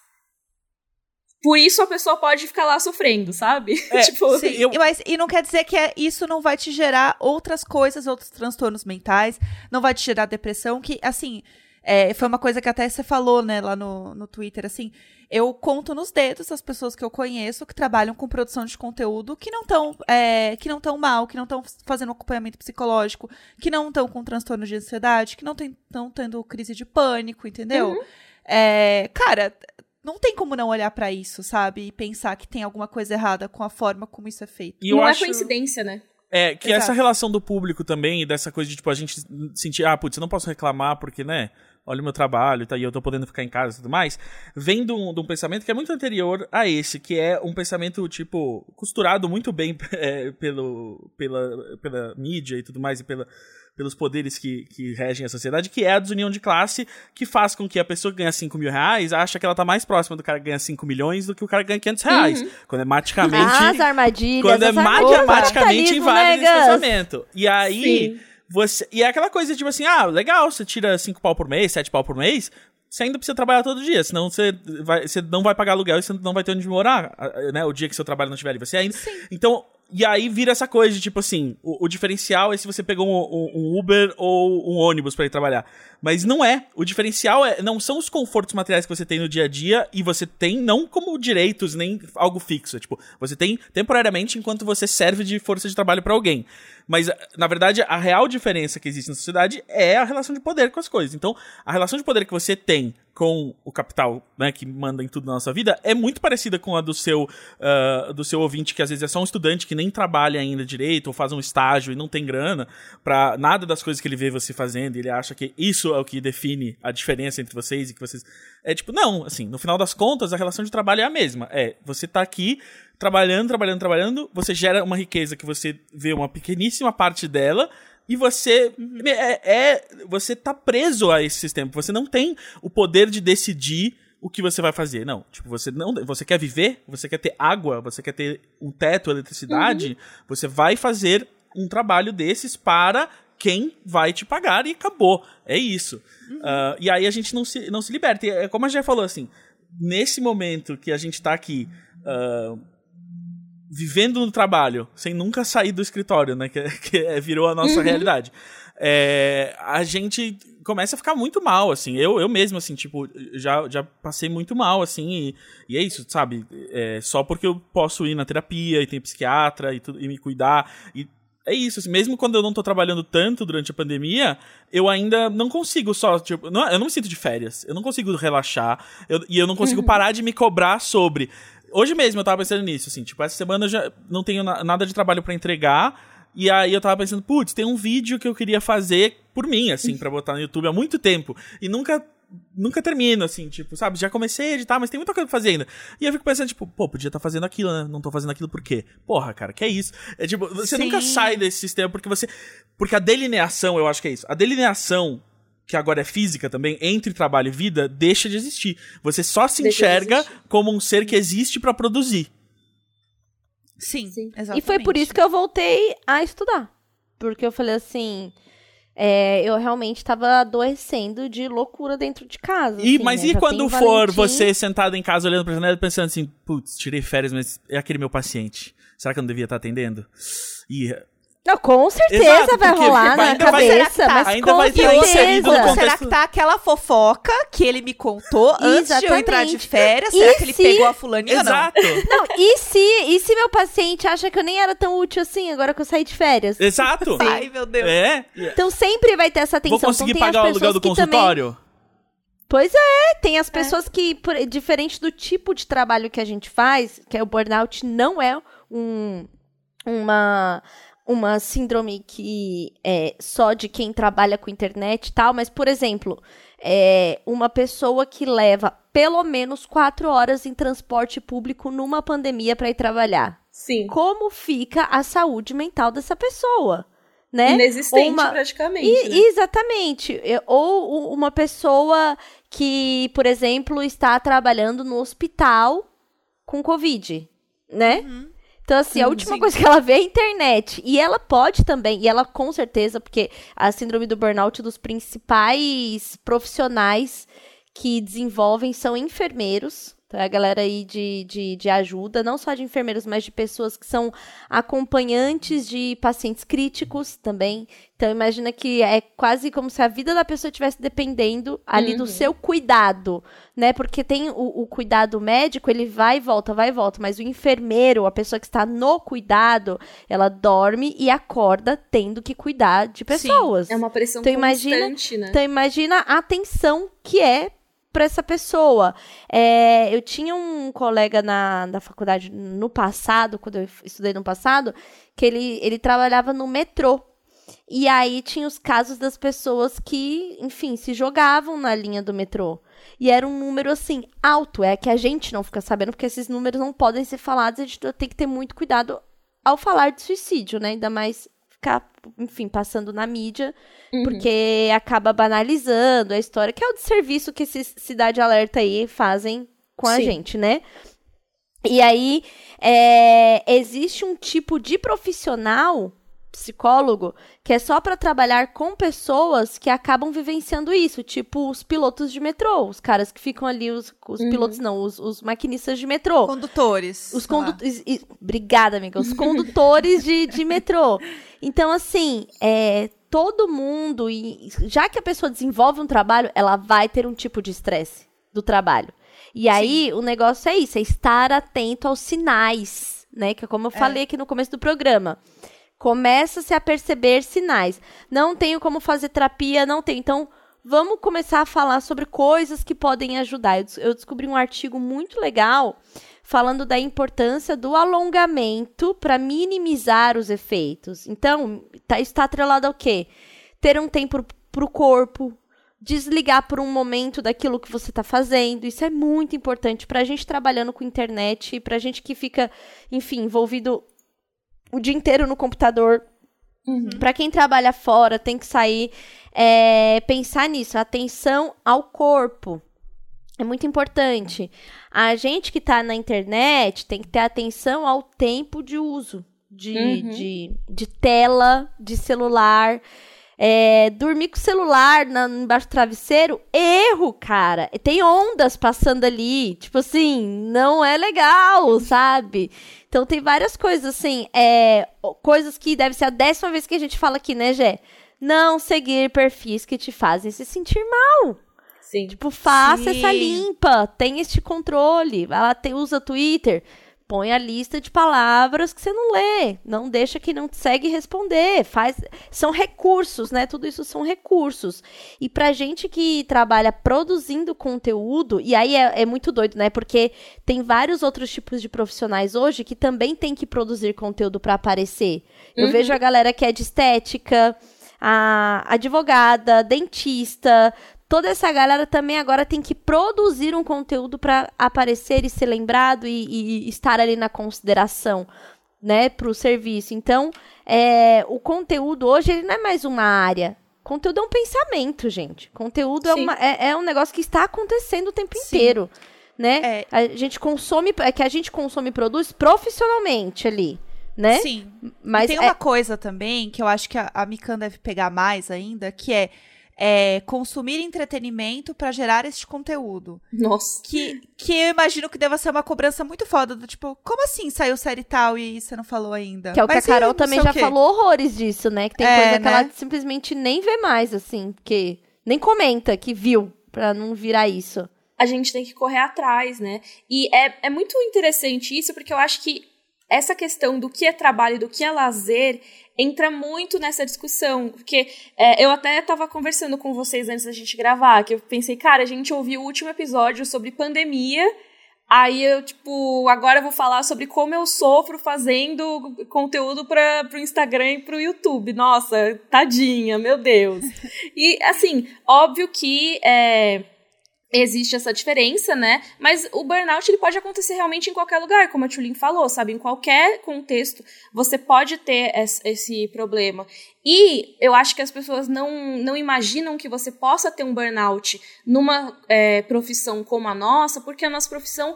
C: por isso a pessoa pode ficar lá sofrendo, sabe?
B: É, tipo, sim, eu... Mas, e não quer dizer que é, isso não vai te gerar outras coisas, outros transtornos mentais, não vai te gerar depressão, que, assim, é, foi uma coisa que até você falou, né, lá no, no Twitter, assim. Eu conto nos dedos as pessoas que eu conheço que trabalham com produção de conteúdo que não estão é, que não estão mal, que não estão fazendo acompanhamento psicológico, que não estão com transtorno de ansiedade, que não estão tendo crise de pânico, entendeu? Uhum. É, cara, não tem como não olhar para isso, sabe? E pensar que tem alguma coisa errada com a forma como isso é feito.
C: E não é acho... é coincidência, né?
A: É, que Exato. essa relação do público também, dessa coisa de, tipo, a gente sentir, ah, putz, eu não posso reclamar porque, né, olha o meu trabalho tá, e eu tô podendo ficar em casa e tudo mais, vem de um, de um, pensamento que é muito anterior a esse, que é um pensamento, tipo, costurado muito bem é, pelo, pela, pela mídia e tudo mais, e pela, pelos poderes que, que regem a sociedade, que é a desunião de classe, que faz com que a pessoa que ganha 5 mil reais acha que ela tá mais próxima do cara que ganha 5 milhões do que o cara que ganha 500 reais. Uhum. Quando é matematicamente...
D: Ah, as armadilhas.
A: Quando é matematicamente inválido esse pensamento. E aí... Sim você. E é aquela coisa, tipo assim, ah, legal, você tira 5 pau por mês, 7 pau por mês, você ainda precisa trabalhar todo dia, senão você, vai, você não vai pagar aluguel e você não vai ter onde morar, né? O dia que seu trabalho não estiver ali. Você ainda. Sim. Então, e aí vira essa coisa de tipo assim: o, o diferencial é se você pegou um, um, Uber ou um ônibus para ir trabalhar. Mas não é. O diferencial é, não são os confortos materiais que você tem no dia a dia e você tem não como direitos nem algo fixo. Tipo, você tem temporariamente enquanto você serve de força de trabalho para alguém. Mas, na verdade, a real diferença que existe na sociedade é a relação de poder com as coisas. Então, a relação de poder que você tem com o capital, né, que manda em tudo na nossa vida, é muito parecida com a do seu, uh, do seu ouvinte, que às vezes é só um estudante que nem trabalha ainda direito, ou faz um estágio e não tem grana para nada das coisas que ele vê você fazendo, ele acha que isso é o que define a diferença entre vocês e que vocês. É tipo, não, assim, no final das contas, a relação de trabalho é a mesma. É, você tá aqui trabalhando, trabalhando, trabalhando, você gera uma riqueza que você vê uma pequeníssima parte dela e você é, é, você tá preso a esse sistema. Você não tem o poder de decidir o que você vai fazer. Não, tipo, você não, você quer viver, você quer ter água, você quer ter um teto, eletricidade, uhum. você vai fazer um trabalho desses para quem vai te pagar e acabou. É isso. Uh, e aí a gente não se, não se liberta. E é como a gente já falou, assim, nesse momento que a gente tá aqui. Uh, vivendo no trabalho, sem nunca sair do escritório, né? Que, que virou a nossa uhum. realidade. É, a gente começa a ficar muito mal, assim. Eu, eu mesmo, assim, tipo, já, já passei muito mal, assim, e, e é isso, sabe? É, só porque eu posso ir na terapia e tem psiquiatra e, tudo, e me cuidar. E é isso, assim, mesmo quando eu não tô trabalhando tanto durante a pandemia, eu ainda não consigo só, tipo, não, eu não me sinto de férias, eu não consigo relaxar, eu, e eu não consigo uhum. parar de me cobrar sobre. Hoje mesmo eu tava pensando nisso, assim, tipo, essa semana eu já não tenho na, nada de trabalho para entregar, e aí eu tava pensando, putz, tem um vídeo que eu queria fazer por mim, assim, para botar no YouTube há muito tempo. E nunca nunca termino, assim, tipo, sabe? Já comecei a editar, mas tem muita coisa pra fazer ainda. E eu fico pensando, tipo, pô, podia estar tá fazendo aquilo, né? Não tô fazendo aquilo por quê? Porra, cara, que é isso? É tipo, você Sim. nunca sai desse sistema porque você. Porque a delineação, eu acho que é isso. A delineação que agora é física também, entre trabalho e vida, deixa de existir. Você só se deixa enxerga como um ser que existe para produzir.
B: Sim, Sim,
D: exatamente. E foi por isso que eu voltei a estudar. Porque eu falei assim, é, eu realmente estava adoecendo de loucura dentro de casa.
A: E, assim, mas né? e Já quando for Valentim... você sentado em casa olhando pra janela pensando assim, putz, tirei férias, mas é aquele meu paciente. Será que eu não devia estar atendendo? Ih,
D: não, com certeza Exato, vai rolar na cabeça, vai, mas ainda vai inserido
B: no contexto... Será que tá aquela fofoca que ele me contou antes de eu entrar de férias? E será que ele pegou a fulaninha?
A: Exato.
D: Não? não, e se, e se meu paciente acha que eu nem era tão útil assim agora que eu saí de férias?
A: Exato.
B: Ai, meu Deus.
A: É.
D: Então sempre vai ter essa atenção.
A: Vou conseguir então, pagar o aluguel do consultório?
D: Também... Pois é, tem as é. pessoas é. que, por, diferente do tipo de trabalho que a gente faz, que é o burnout, não é um, uma uma síndrome que é só de quem trabalha com internet e tal, mas, por exemplo, é uma pessoa que leva pelo menos quatro horas em transporte público numa pandemia para ir trabalhar.
C: Sim.
D: Como fica a saúde mental dessa pessoa? Né?
C: Inexistente, uma... praticamente.
D: I,
C: né?
D: Exatamente. Ou uma pessoa que, por exemplo, está trabalhando no hospital com Covid, né? Uhum. Então, assim, sim, a última coisa que ela vê é a internet. E ela pode também, e ela com certeza, porque a síndrome do burnout dos principais profissionais que desenvolvem são enfermeiros, então, é a galera aí de, de, de ajuda, não só de enfermeiros, mas de pessoas que são acompanhantes de pacientes críticos também. Então, imagina que é quase como se a vida da pessoa estivesse dependendo ali uhum. do seu cuidado, né? Porque tem o, o, cuidado médico, ele vai e volta, vai e volta, mas o enfermeiro, a pessoa que está no cuidado, ela dorme e acorda tendo que cuidar de pessoas.
C: Sim, é uma pressão então,
D: imagina,
C: né?
D: Então, imagina a atenção que é para essa pessoa. É, eu tinha um colega na, na faculdade no passado, quando eu estudei no passado, que ele, ele trabalhava no metrô. E aí tinha os casos das pessoas que, enfim, se jogavam na linha do metrô. E era um número, assim, alto. É que a gente não fica sabendo, porque esses números não podem ser falados. A gente tem que ter muito cuidado ao falar de suicídio, né? Ainda mais ficar, enfim, passando na mídia, uhum. porque acaba banalizando a história, que é o serviço que esses Cidade Alerta aí fazem com Sim. a gente, né? E aí, é, existe um tipo de profissional psicólogo que é só para trabalhar com pessoas que acabam vivenciando isso, tipo os pilotos de metrô, os caras que ficam ali, os, os uhum. pilotos não, os, os, maquinistas de metrô.
B: Condutores.
D: Os condutores. Obrigada, amiga. Os condutores de, de metrô. Então, assim, é, todo mundo, e já que a pessoa desenvolve um trabalho, ela vai ter um tipo de estresse do trabalho. E aí, Sim. o negócio é isso, é estar atento aos sinais, né? Que é como eu é. falei aqui no começo do programa. Começa-se a perceber sinais. Não tenho como fazer terapia, não tenho. Então, vamos começar a falar sobre coisas que podem ajudar. Eu descobri um artigo muito legal falando da importância do alongamento para minimizar os efeitos. Então, tá, está atrelado ao quê? Ter um tempo para o corpo, desligar por um momento daquilo que você está fazendo. Isso é muito importante para a gente trabalhando com internet, para a gente que fica, enfim, envolvido o dia inteiro no computador. Uhum. Para quem trabalha fora, tem que sair, é, pensar nisso, atenção ao corpo. É muito importante. A gente que está na internet tem que ter atenção ao tempo de uso de, uhum. de, de tela, de celular. É, dormir com o celular na, embaixo do travesseiro, erro, cara. Tem ondas passando ali. Tipo assim, não é legal, sabe? Então tem várias coisas, assim, é, coisas que deve ser a décima vez que a gente fala aqui, né, Gé? Não seguir perfis que te fazem se sentir mal.
C: Sim.
D: Tipo, faça
B: Sim.
D: essa limpa, tem este controle. Ela tem, usa Twitter, põe a lista de palavras que você não lê. Não deixa quem não segue responder. Faz, são recursos, né? Tudo isso são recursos. E pra gente que trabalha produzindo conteúdo, e aí é, é muito doido, né? Porque tem vários outros tipos de profissionais hoje que também tem que produzir conteúdo pra aparecer. Eu
C: Uhum.
D: vejo a galera que é de estética, a advogada, dentista, toda essa galera também agora tem que produzir um conteúdo para aparecer e ser lembrado e, e- estar ali na consideração, né, para o serviço. Então, é, o conteúdo hoje ele não é mais uma área. Conteúdo é um pensamento, gente. Conteúdo é, uma- é- é um negócio que está acontecendo o tempo
B: Sim.
D: inteiro, né?
B: É.
D: A gente consome, é que a gente consome e produz profissionalmente ali, né?
B: Sim.
D: Mas
B: e tem
D: é-
B: uma coisa também que eu acho que a, a Mikan deve pegar mais ainda, que é, é, consumir entretenimento para gerar este conteúdo.
C: Nossa.
B: Que, que eu imagino que deva ser uma cobrança muito foda, do tipo, como assim saiu série tal e você não falou ainda?
D: Que é o
B: Mas
D: que a Carol também já falou horrores disso, né? Que tem
B: É,
D: coisa que
B: né?
D: ela simplesmente nem vê mais, assim, porque nem comenta que viu, pra não virar isso.
C: a gente tem que correr atrás, né? E é, é muito interessante isso, porque eu acho que essa questão do que é trabalho e do que é lazer entra muito nessa discussão. Porque é, eu até estava conversando com vocês antes da gente gravar, que eu pensei, cara, a gente ouviu o último episódio sobre pandemia. Aí eu, tipo, agora eu vou falar sobre como eu sofro fazendo conteúdo para pro Instagram e pro YouTube. Nossa, tadinha, meu Deus. E, assim, óbvio que é, existe essa diferença, né? Mas o burnout ele pode acontecer realmente em qualquer lugar, como a Tulin falou, sabe? Em qualquer contexto você pode ter es- esse problema. E eu acho que as pessoas não, não imaginam que você possa ter um burnout numa é, profissão como a nossa, porque a nossa profissão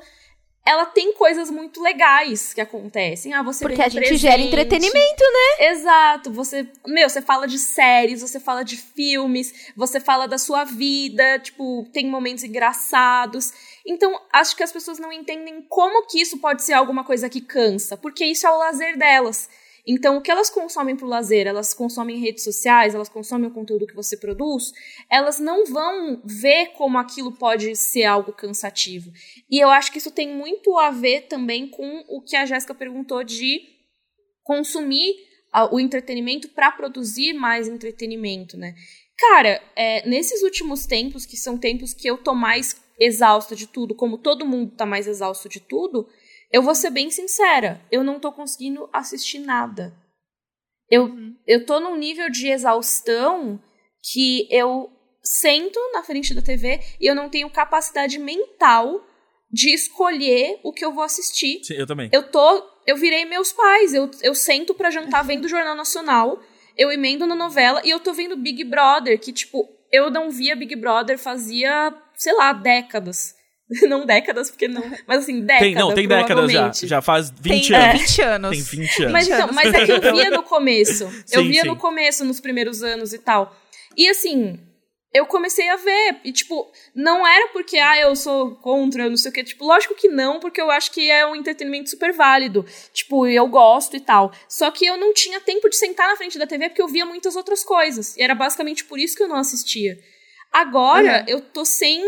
C: ela tem coisas muito legais que acontecem. Ah, você
D: Porque a gente gera
C: presente.
D: entretenimento, né?
C: Exato, você, meu, você fala de séries, você fala de filmes, você fala da sua vida, tipo, tem momentos engraçados. Então, acho que as pessoas não entendem como que isso pode ser alguma coisa que cansa, porque isso é o lazer delas. Então, o que elas consomem pro lazer, elas consomem redes sociais, elas consomem o conteúdo que você produz, elas não vão ver como aquilo pode ser algo cansativo. E eu acho que isso tem muito a ver também com o que a Jéssica perguntou de consumir o entretenimento para produzir mais entretenimento, né? Cara, é, nesses últimos tempos, que são tempos que eu tô mais exausta de tudo, como todo mundo tá mais exausto de tudo, eu vou ser bem sincera, eu não tô conseguindo assistir nada. Eu, eu tô num nível de exaustão que eu sento na frente da TV e eu não tenho capacidade mental de escolher o que eu vou assistir.
A: Sim, eu também.
C: Eu tô. Eu virei meus pais. Eu, eu sento pra jantar vendo o Jornal Nacional. Eu emendo na novela e eu tô vendo Big Brother, que, tipo, eu não via Big Brother fazia, sei lá, décadas. Não décadas, porque não. Mas assim, décadas.
A: Tem, não, tem décadas já. Já faz 20
B: tem,
A: anos.
B: 20 anos.
A: Tem 20 anos.
C: Mas, então, mas é que eu via no começo. eu
A: Sim,
C: via
A: sim.
C: no começo, nos primeiros anos e tal. E assim, eu comecei a ver. E, tipo, não era porque, ah, eu sou contra, não sei o quê. Tipo, lógico que não, porque eu acho que é um entretenimento super válido. Tipo, eu gosto e tal. Só que eu não tinha tempo de sentar na frente da TV porque eu via muitas outras coisas. E era basicamente por isso que eu não assistia. Agora,
B: Uhum.
C: eu tô sem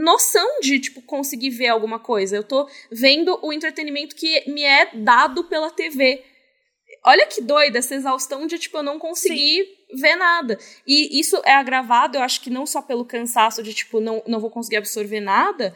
C: noção de, tipo, conseguir ver alguma coisa. Eu tô vendo o entretenimento que me é dado pela TV. Olha que doida essa exaustão de, tipo, eu não conseguir ver nada. E isso é agravado, eu acho que não só pelo cansaço de, tipo, não, não vou conseguir absorver nada,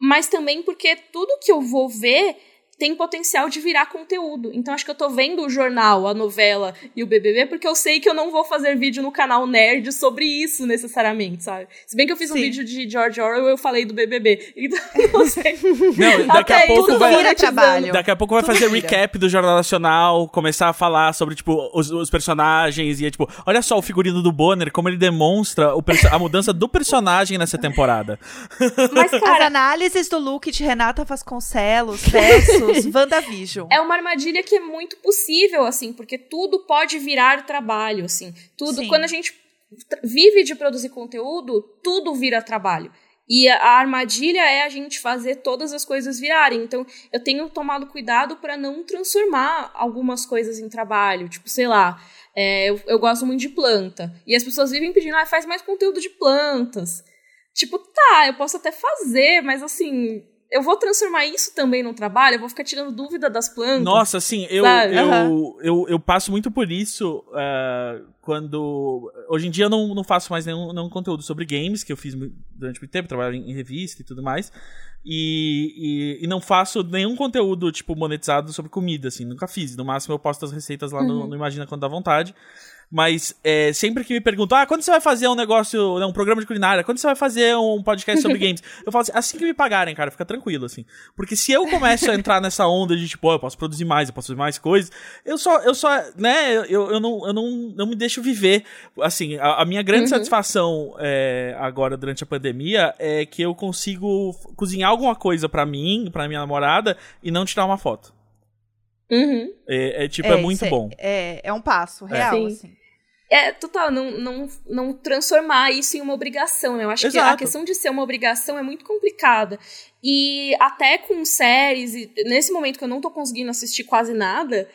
C: mas também porque tudo que eu vou ver tem potencial de virar conteúdo. Então acho que eu tô vendo o jornal, a novela e o BBB porque eu sei que eu não vou fazer vídeo no canal nerd sobre isso necessariamente, sabe? Se bem que eu fiz um
B: Sim.
C: vídeo de George Orwell, eu falei do BBB. Então não sei.
A: Não, daqui a pouco
C: isso
A: vai.
B: vira trabalho.
A: Daqui a pouco vai
B: Tudo
A: fazer
B: vira.
A: recap do Jornal Nacional, começar a falar sobre, tipo, os, os personagens e é tipo, olha só o figurino do Bonner, como ele demonstra a mudança do personagem nessa temporada.
C: Mas
B: As
C: cara,
B: análises do look de Renata Vasconcelos versus WandaVision.
C: É uma armadilha que é muito possível, assim, porque tudo pode virar trabalho, assim. Tudo,
B: Sim.
C: quando a gente vive de produzir conteúdo, tudo vira trabalho. E a, a armadilha é a gente fazer todas as coisas virarem. Então, eu tenho tomado cuidado para não transformar algumas coisas em trabalho. Tipo, sei lá, é, eu, eu gosto muito de planta. E as pessoas vivem pedindo, ah, faz mais conteúdo de plantas. Tipo, tá, eu posso até fazer, mas assim, eu vou transformar isso também no trabalho, eu vou ficar tirando dúvida das plantas.
A: Nossa, assim, eu, eu,
B: Aham.
A: eu, eu passo muito por isso eh, quando. Hoje em dia eu não, não faço mais nenhum, nenhum conteúdo sobre games, que eu fiz durante muito tempo, trabalho em, em revista e tudo mais. E, e, e não faço nenhum conteúdo, tipo, monetizado sobre comida, assim, nunca fiz. No máximo eu posto as receitas lá no, no Imagina Quando Dá Vontade. Mas é, sempre que me perguntam, ah, quando você vai fazer um negócio, né, um programa de culinária, quando você vai fazer um podcast sobre games? Eu falo assim, assim que me pagarem, cara, fica tranquilo, assim. Porque se eu começo a entrar nessa onda de, tipo, ó, eu posso produzir mais, eu posso fazer mais coisas, eu só, eu só, né, eu, eu, não, eu não, não me deixo viver. Assim, a, a minha grande satisfação é, agora, durante a pandemia, é que eu consigo cozinhar alguma coisa pra mim, pra minha namorada, e não tirar uma foto.
C: Uhum.
A: É, é, tipo, é, muito
B: isso
A: bom.
B: É, é um passo real,
C: Sim.
B: assim.
C: É, total, não, não, não transformar isso em uma obrigação, né? Eu acho que
A: Exato.
C: a questão de ser uma obrigação é muito complicada. E até com séries, e nesse momento que eu não tô conseguindo assistir quase nada,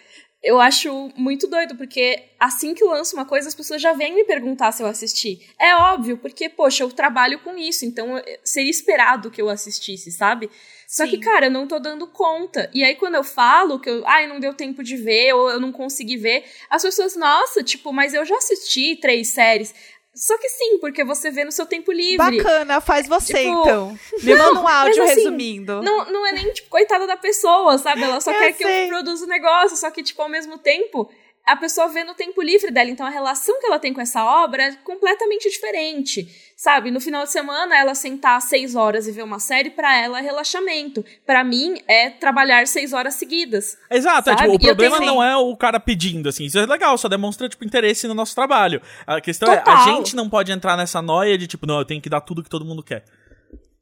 C: eu acho muito doido, porque assim que eu lanço uma coisa, as pessoas já vêm me perguntar se eu assisti. É óbvio, porque, poxa, eu trabalho com isso, então eh, seria esperado que eu assistisse, sabe? Só que,
B: Sim.
C: cara, eu não tô dando conta. E aí, quando eu falo que eu, ai, não deu tempo de ver, ou eu não consegui ver, as pessoas, nossa, tipo, mas eu já assisti três séries. Só que sim, porque você vê no seu tempo livre.
B: Bacana, faz você
C: Tipo,
B: então. Me manda um áudio
C: assim,
B: resumindo.
C: Não, não é nem, tipo, coitada da pessoa, sabe? Ela só
B: Eu
C: quer que
B: sei.
C: eu produza o negócio, só que, tipo, ao mesmo tempo, a pessoa vê no tempo livre dela. Então, a relação que ela tem com essa obra é completamente diferente, sabe? No final de semana, ela sentar seis horas e ver uma série, pra ela é relaxamento. Pra mim, é trabalhar seis horas seguidas.
A: Exato, é, tipo, o
C: E
A: problema
C: tenho-
A: não é o cara pedindo, assim, isso é legal, só demonstra, tipo, interesse no nosso trabalho. A questão é, a
C: Total.
A: gente não pode entrar nessa noia de, tipo, não, eu tenho que dar tudo que todo mundo quer.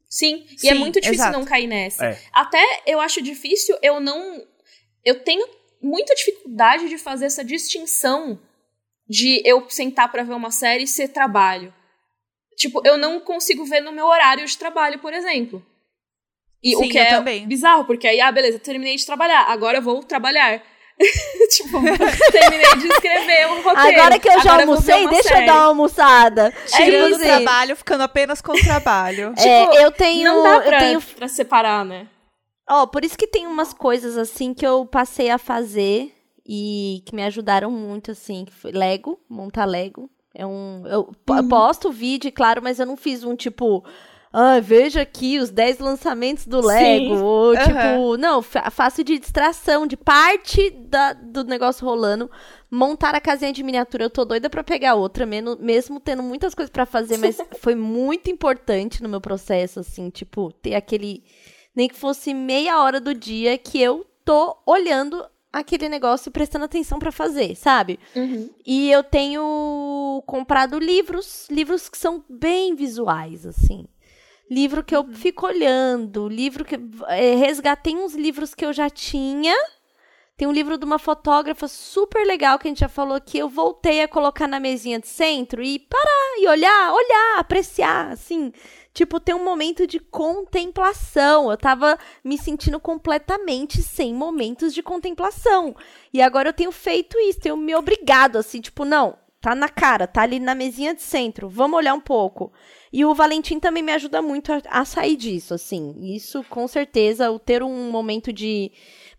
C: Sim, e
B: Sim,
C: é muito difícil
B: exato.
C: não cair nessa.
A: É.
C: Até eu acho difícil eu não. Eu tenho muita dificuldade de fazer essa distinção de eu sentar pra ver uma série e ser trabalho. Tipo, eu não consigo ver no meu horário de trabalho, por exemplo. E
B: Sim,
C: o que
B: eu
C: é
B: também.
C: bizarro, porque aí, ah, beleza, terminei de trabalhar, agora eu vou trabalhar. tipo, terminei de escrever um roteiro.
D: Agora que eu já almocei,
C: uma
D: deixa
C: série.
D: eu dar uma almoçada.
B: Tirando o
D: assim,
B: trabalho, ficando apenas com o trabalho.
D: É, eu tenho.
C: Não dá pra,
D: eu tenho
C: pra separar, né?
D: Ó, por isso que tem umas coisas assim que eu passei a fazer e que me ajudaram muito, assim, que foi Lego, montar Lego. É um. Eu
C: Uhum.
D: posto vídeo, claro, mas eu não fiz um tipo. Ah, veja aqui os 10 lançamentos do Lego.
C: Sim.
D: Ou,
B: Aham.
D: tipo, não, fa- faço de distração, de parte da, do negócio rolando. Montar a casinha de miniatura, eu tô doida pra pegar outra, meno- mesmo tendo muitas coisas pra fazer, mas foi muito importante no meu processo, assim, tipo, ter aquele nem que fosse meia hora do dia que eu tô olhando aquele negócio e prestando atenção pra fazer, sabe?
C: Uhum.
D: E eu tenho comprado livros, livros que são bem visuais, assim. Livro que eu fico olhando, livro que. é, resgatei uns livros que eu já tinha. Tem um livro de uma fotógrafa super legal que a gente já falou aqui. Eu voltei a colocar na mesinha de centro e parar e olhar, olhar, apreciar, assim. Tipo, ter um momento de contemplação. Eu tava me sentindo completamente sem momentos de contemplação. E agora eu tenho feito isso, tenho me obrigado, assim, tipo, não, tá na cara, tá ali na mesinha de centro, vamos olhar um pouco. E o Valentim também me ajuda muito a, a sair disso, assim. Isso, com certeza, o ter um momento de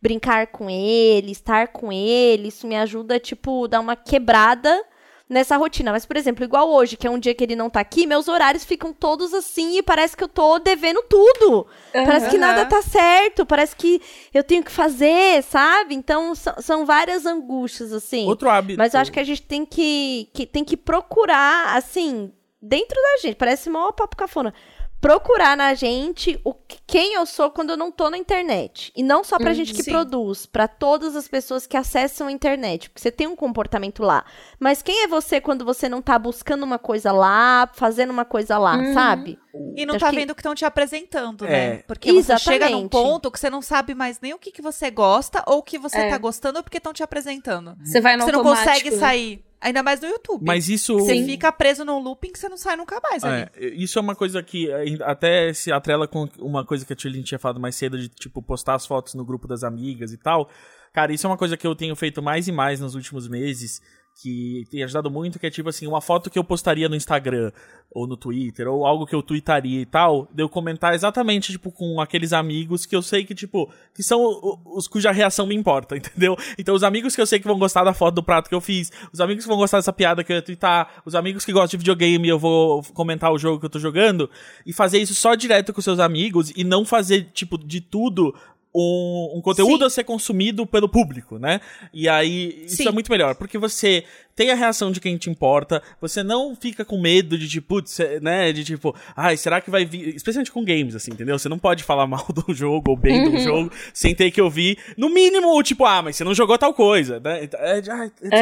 D: brincar com ele, estar com ele, isso me ajuda, tipo, dar uma quebrada nessa rotina. Mas, por exemplo, igual hoje, que é um dia que ele não tá aqui, meus horários ficam todos assim e parece que eu tô devendo tudo. Parece que nada tá certo, parece que eu tenho que fazer, sabe? Então, são, são várias angústias, assim.
A: Outro hábito.
D: Mas eu acho que a gente tem que, que, tem que procurar, assim, dentro da gente, parece mó papo cafona. Procurar na gente o quem eu sou quando eu não tô na internet. E não só pra
C: Hum,
D: gente que
B: sim.
D: produz, pra todas as pessoas que acessam a internet, porque você tem um comportamento lá. Mas quem é você quando você não tá buscando uma coisa lá, fazendo uma coisa lá,
C: Uhum.
D: sabe?
B: E não
D: Acho
B: tá
D: que-
B: vendo o que estão te apresentando,
A: É.
B: né? Porque você chega num
D: Exatamente.
B: ponto que você não sabe mais nem o que, que você gosta ou o que você
C: É.
B: tá gostando porque estão te apresentando.
C: Você vai no
B: Você não
C: automático,
B: consegue
C: né?
B: sair. Ainda mais no YouTube.
A: Mas isso.
B: Você fica preso num looping que você não sai nunca mais ali.
A: É, isso é uma coisa que eh, até se atrela com uma coisa que a Tilly tinha falado mais cedo de tipo postar as fotos no grupo das amigas e tal. Cara, isso é uma coisa que eu tenho feito mais e mais nos últimos meses, que tem ajudado muito, que é tipo assim, uma foto que eu postaria no Instagram ou no Twitter, ou algo que eu tweetaria e tal, de eu comentar exatamente, tipo, com aqueles amigos que eu sei que, tipo, que são os cuja reação me importa, entendeu? Então, os amigos que eu sei que vão gostar da foto do prato que eu fiz, os amigos que vão gostar dessa piada que eu ia twittar, os amigos que gostam de videogame eu vou comentar o jogo que eu tô jogando, e fazer isso só direto com seus amigos e não fazer, tipo, de tudo um, um conteúdo
B: Sim.
A: a ser consumido pelo público, né? E aí, isso
B: Sim.
A: é muito melhor, porque você tem a reação de quem te importa, você não fica com medo de, tipo, putz, né, de tipo, ai, será que vai vir, especialmente com games, assim, entendeu? Você não pode falar mal do jogo ou bem do jogo sem ter que ouvir, no mínimo, tipo, ah, mas você não jogou tal coisa, né? Então, é,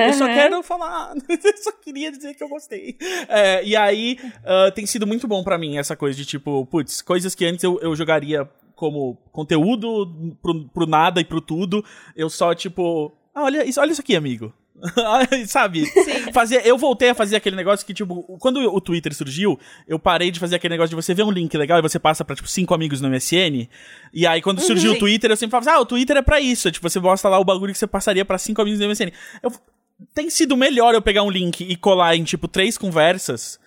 A: Eu só
C: Uhum.
A: quero falar, eu só queria dizer que eu gostei. É, e aí, ah, tem sido muito bom pra mim essa coisa de, tipo, putz, coisas que antes eu, eu jogaria como conteúdo pro, pro nada e pro tudo, eu só, tipo, ah, olha isso, olha isso aqui, amigo. Sabe? Fazer, eu voltei a fazer aquele negócio que, tipo, quando o Twitter surgiu, eu parei de fazer aquele negócio de você ver um link legal e você passa pra, tipo, cinco amigos no MSN. E aí, quando surgiu o
B: Sim.
A: Twitter, eu sempre falava assim, ah, o Twitter é pra isso. É, tipo, você mostra lá o bagulho que você passaria pra cinco amigos no MSN. Eu, tem sido melhor eu pegar um link e colar em, tipo, três conversas,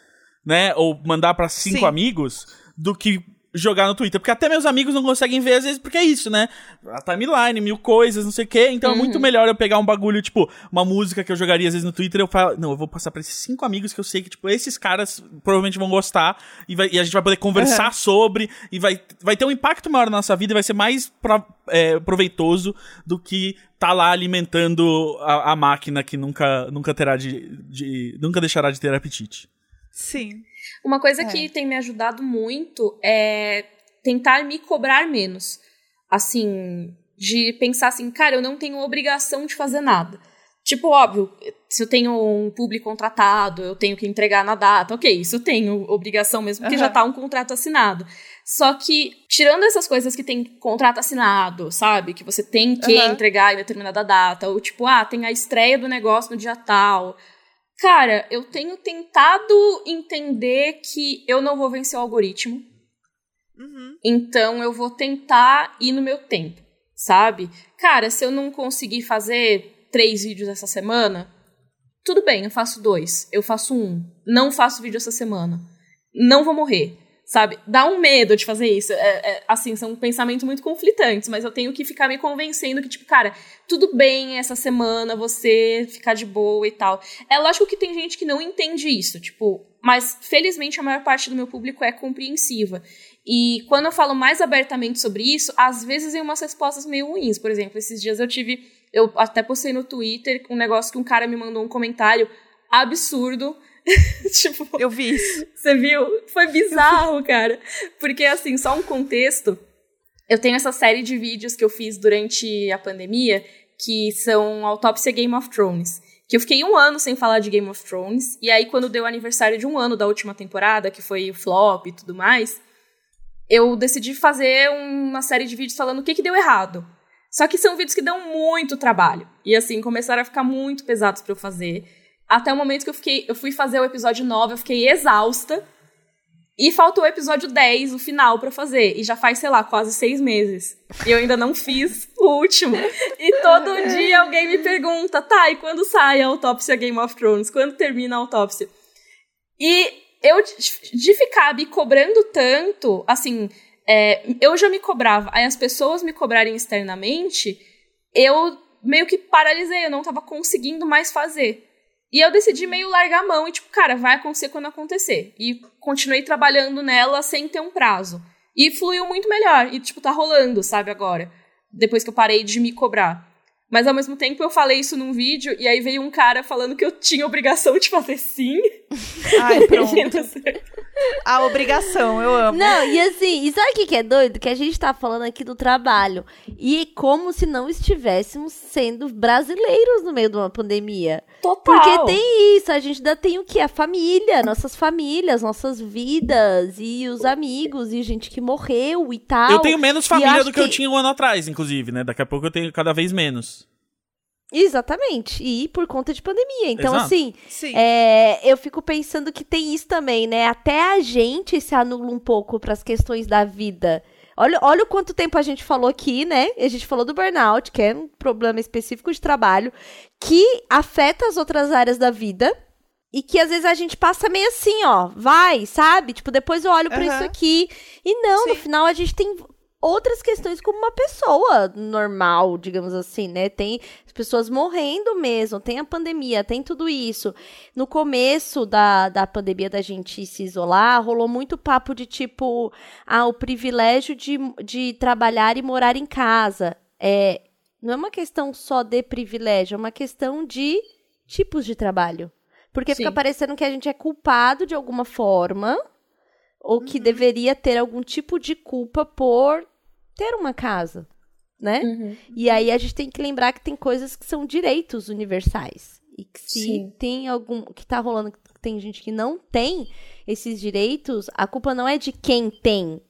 A: né? Ou mandar pra cinco
B: Sim.
A: amigos, do que jogar no Twitter. Porque até meus amigos não conseguem ver, às vezes, porque é isso, né? A timeline, mil coisas, não sei o quê. Então é muito melhor eu pegar um bagulho, tipo, uma música que eu jogaria, às vezes, no Twitter, eu falo, não, eu vou passar pra esses cinco amigos que eu sei que, tipo, esses caras provavelmente vão gostar e, vai- e a gente vai poder conversar sobre e vai, vai ter um impacto maior na nossa vida e vai ser mais pro- é, proveitoso do que tá lá alimentando a, a máquina que nunca, nunca terá de, de- nunca deixará de ter apetite.
B: Sim.
C: Uma coisa
B: É.
C: que tem me ajudado muito é tentar me cobrar menos. Assim, de pensar assim, cara, eu não tenho obrigação de fazer nada. Tipo, óbvio, se eu tenho um público contratado, eu tenho que entregar na data, ok, isso eu tenho obrigação mesmo, porque
B: Aham.
C: já tá um contrato assinado. Só que, tirando essas coisas que tem contrato assinado, sabe? Que você tem que
B: Aham.
C: entregar em determinada data, ou tipo, ah, tem a estreia do negócio no dia tal. Cara, eu tenho tentado entender que eu não vou vencer o algoritmo.
B: Uhum.
C: Então eu vou tentar ir no meu tempo, sabe? Cara, se eu não conseguir fazer três vídeos essa semana, tudo bem, eu faço dois, eu faço um. Não faço vídeo essa semana. Não vou morrer, sabe? Dá um medo de fazer isso. É, é, assim, são pensamentos muito conflitantes, mas eu tenho que ficar me convencendo que, tipo, cara, tudo bem essa semana você ficar de boa e tal. É lógico que tem gente que não entende isso, tipo, mas felizmente a maior parte do meu público é compreensiva. E quando eu falo mais abertamente sobre isso, às vezes vem umas respostas meio ruins. Por exemplo, esses dias eu tive. Eu até postei no Twitter um negócio que um cara me mandou um comentário absurdo. tipo,
B: Eu vi isso.
C: você viu? Foi bizarro, cara. Porque, assim, só um contexto. Eu tenho essa série de vídeos que eu fiz durante a pandemia, que são Autópsia Game of Thrones. Que eu fiquei um ano sem falar de Game of Thrones. E aí, quando deu o aniversário de um ano da última temporada, que foi o flop e tudo mais, eu decidi fazer uma série de vídeos falando o que, que deu errado. Só que são vídeos que dão muito trabalho. E assim, começaram a ficar muito pesados pra eu fazer. Até o momento que eu fiquei, eu fui fazer o episódio 9, eu fiquei exausta. E faltou o episódio 10, o final, pra fazer. E já faz, sei lá, quase seis meses. E eu ainda não fiz o último. E todo dia alguém me pergunta, tá, e quando sai a autópsia Game of Thrones? Quando termina a autópsia? E eu, de ficar me cobrando tanto, assim, é, eu já me cobrava, aí as pessoas me cobrarem externamente, eu meio que paralisei, eu não tava conseguindo mais fazer. E eu decidi meio largar a mão e, tipo, cara, vai acontecer quando acontecer. E continuei trabalhando nela sem ter um prazo. E fluiu muito melhor. E, tipo, tá rolando, sabe, agora. Depois que eu parei de me cobrar. Mas ao mesmo tempo eu falei isso num vídeo e aí veio um cara falando que eu tinha obrigação de fazer sim.
B: Ai, pronto. A obrigação, eu amo.
D: Não, e assim, e sabe o que, que é doido? Que a gente tá falando aqui do trabalho. E como se não estivéssemos sendo brasileiros no meio de uma pandemia.
C: Total.
D: Porque tem isso, a gente ainda tem o que? A família, nossas famílias, nossas vidas, e os amigos, e gente que morreu e tal.
A: Eu tenho menos família do que, eu tinha um ano atrás, inclusive, né? Daqui a pouco eu tenho cada vez menos.
D: Exatamente. E por conta de pandemia. Então,
A: Exato.
D: assim,
B: Sim.
D: É, eu fico pensando que tem isso também, né? Até a gente se anula um pouco para as questões da vida. Olha, olha o quanto tempo a gente falou aqui, né? A gente falou do burnout, que é um problema específico de trabalho, que afeta as outras áreas da vida. E que às vezes a gente passa meio assim, ó, vai, sabe? Tipo, depois eu olho pra
B: Aham.
D: isso aqui. E não, no
B: Sim.
D: final a gente tem outras questões como uma pessoa normal, digamos assim, né? Tem as pessoas morrendo mesmo, tem a pandemia, tem tudo isso. No começo da, da pandemia da gente se isolar, rolou muito papo de tipo, ah, o privilégio de, de trabalhar e morar em casa. É, não é uma questão só de privilégio, é uma questão de tipos de trabalho. Porque fica
C: Sim.
D: parecendo que a gente é culpado de alguma forma, ou que deveria ter algum tipo de culpa por ter uma casa, né?
C: Uhum.
D: E aí a gente tem que lembrar que tem coisas que são direitos universais. E que se
C: Sim.
D: tem algum. que tá rolando, que tem gente que não tem esses direitos, a culpa não é de quem tem.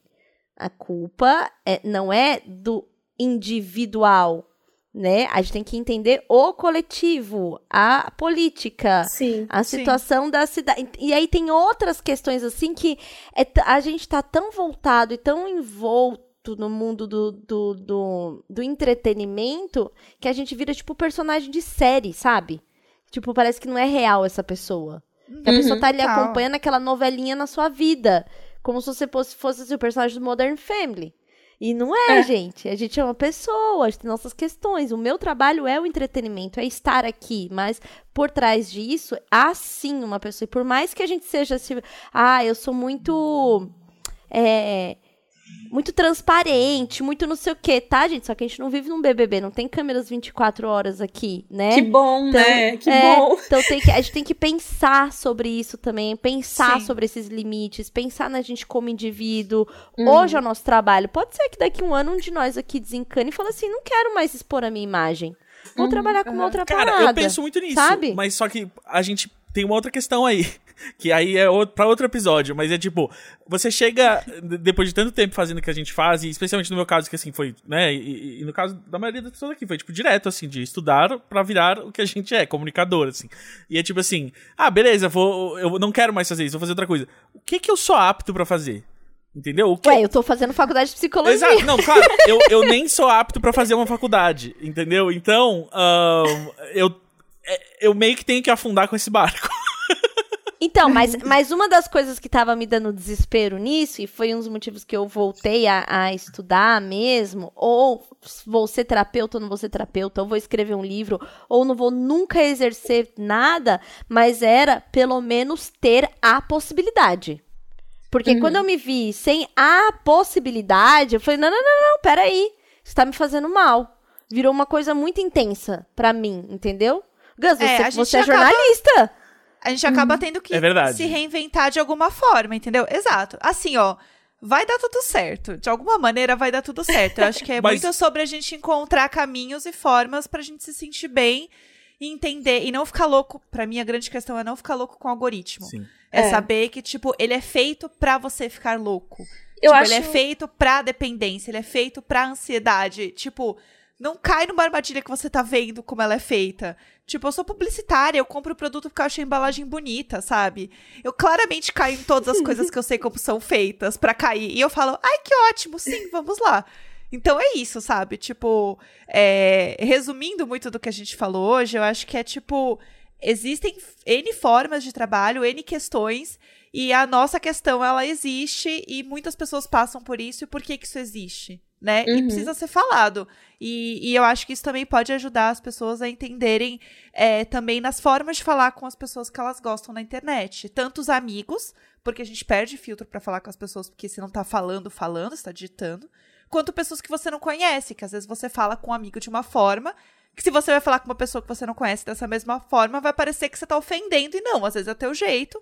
D: A culpa é, não é do individual. Né? A gente tem que entender o coletivo, a política,
C: Sim.
D: a
B: Sim.
D: situação da cidade. E aí tem outras questões assim que é a gente tá tão voltado e tão envolto no mundo do, do, do, do entretenimento que a gente vira tipo personagem de série, sabe? Tipo, parece que não é real essa pessoa. Que a
C: Uhum.
D: pessoa tá ali
B: Total.
D: acompanhando aquela novelinha na sua vida. Como se você fosse, fosse assim, o personagem do Modern Family. E não é,
C: É.
D: gente. A gente é uma pessoa, a gente tem nossas questões. O meu trabalho é o entretenimento, é estar aqui. Mas por trás disso, há sim uma pessoa. E por mais que a gente seja assim, ah, eu sou muito. É, muito transparente, muito não sei o quê, tá, gente? Só que a gente não vive num BBB, não tem câmeras 24 horas aqui, né?
C: Que bom,
D: Então,
C: né? Que
D: é,
C: bom.
D: Então tem que, a gente tem que pensar sobre isso também, pensar
B: Sim.
D: sobre esses limites, pensar na gente como indivíduo.
C: Uhum.
D: Hoje é o nosso trabalho. Pode ser que daqui a um ano um de nós aqui desencane e fale assim: não quero mais expor a minha imagem. Vou
C: Uhum,
D: trabalhar com uma outra
A: Cara,
D: parada.
A: eu penso muito nisso.
D: sabe?
A: Mas só que a gente tem uma outra questão aí. Que aí é outro, pra outro episódio. Mas é tipo, você chega, depois de tanto tempo fazendo o que a gente faz, e especialmente no meu caso, que assim foi, né? E, e no caso da maioria das pessoas aqui, foi tipo direto, assim, de estudar pra virar o que a gente é, comunicador, assim. E é tipo assim, ah, beleza, vou, eu não quero mais fazer isso, vou fazer outra coisa. O que que eu sou apto pra fazer? Entendeu? O que,
D: Ué, eu tô fazendo faculdade de psicologia.
A: Exato, não, claro, eu, eu nem sou apto pra fazer uma faculdade, entendeu? Então, ahn, eu, é, eu meio que tenho que afundar com esse barco.
D: Então, mas, mas uma das coisas que tava me dando desespero nisso, e foi um dos motivos que eu voltei a, a estudar mesmo, ou vou ser terapeuta ou não vou ser terapeuta, ou vou escrever um livro, ou não vou nunca exercer nada, mas era pelo menos ter a possibilidade. Porque quando eu me vi sem a possibilidade, eu falei, não, não, não, não, peraí, isso tá me fazendo mal. Virou uma coisa muito intensa pra mim, entendeu? Gus, você,
B: É, a gente
D: você é
B: acaba-
D: jornalista.
B: A gente acaba tendo que
A: É verdade.
B: se reinventar de alguma forma, entendeu? Exato. Assim, ó, vai dar tudo certo. De alguma maneira vai dar tudo certo. Eu acho que é
A: Mas-
B: muito sobre a gente encontrar caminhos e formas pra gente se sentir bem e entender e não ficar louco. Pra mim, a grande questão é não ficar louco com o algoritmo.
A: Sim.
B: É,
C: É.
B: saber que, tipo, ele é feito pra você ficar louco.
C: Eu
B: tipo,
C: acho.
B: ele é feito pra dependência, ele é feito pra ansiedade. Tipo, não cai numa armadilha que você tá vendo como ela é feita. Tipo, eu sou publicitária, eu compro o produto porque eu achei a embalagem bonita, sabe? Eu claramente caio em todas as coisas que eu sei como são feitas pra cair. E eu falo, ai, que ótimo, sim, vamos lá. Então é isso, sabe? Tipo, é, resumindo muito do que a gente falou hoje, eu acho que é tipo. Existem N formas de trabalho, N questões, e a nossa questão, ela existe, e muitas pessoas passam por isso, e por que que isso existe, né? E
C: Uhum.
B: precisa ser falado. E, e eu acho que isso também pode ajudar as pessoas a entenderem é, também nas formas de falar com as pessoas que elas gostam na internet. Tanto os amigos, porque a gente perde filtro pra falar com as pessoas, porque você não tá falando, falando, você tá digitando. Quanto pessoas que você não conhece, que às vezes você fala com um amigo de uma forma, que se você vai falar com uma pessoa que você não conhece dessa mesma forma, vai parecer que você tá ofendendo, e não, às vezes é teu jeito.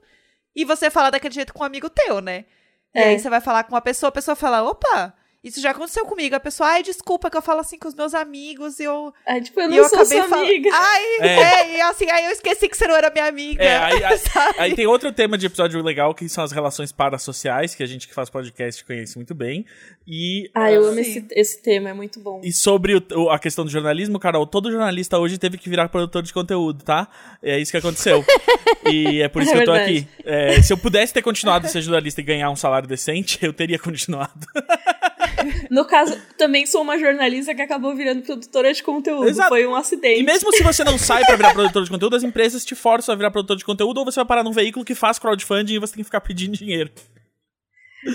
B: e você fala daquele jeito com um amigo teu, né? E
C: É.
B: aí você vai falar com uma pessoa, a pessoa fala, opa, isso já aconteceu comigo. A pessoa, ai, desculpa que eu falo assim com os meus amigos e eu,
C: É, tipo, eu
B: e
C: não
B: eu
C: sou
B: acabei
C: sua
B: falando.
C: amiga.
B: Ai,
A: É.
B: é. e assim, aí eu esqueci que você não era minha amiga.
A: É, aí- aí-
B: sabe?
A: Aí tem outro tema de episódio legal, que são as relações parasociais, que a gente que faz podcast conhece muito bem. E,
C: Ah, eu
A: ah,
C: amo esse, esse tema, é muito bom.
A: e sobre o- o- a questão do jornalismo, Carol, todo jornalista hoje teve que virar produtor de conteúdo, tá? É isso que aconteceu. e é por isso
C: É
A: que eu tô
C: verdade.
A: aqui. É, se eu pudesse ter continuado a ser jornalista e ganhar um salário decente, eu teria continuado.
C: No caso, também sou uma jornalista que acabou virando produtora de conteúdo.
A: Exato.
C: Foi um acidente.
A: E mesmo se você não sai pra virar produtor de conteúdo, as empresas te forçam a virar produtor de conteúdo ou você vai parar num veículo que faz crowdfunding e você tem que ficar pedindo dinheiro.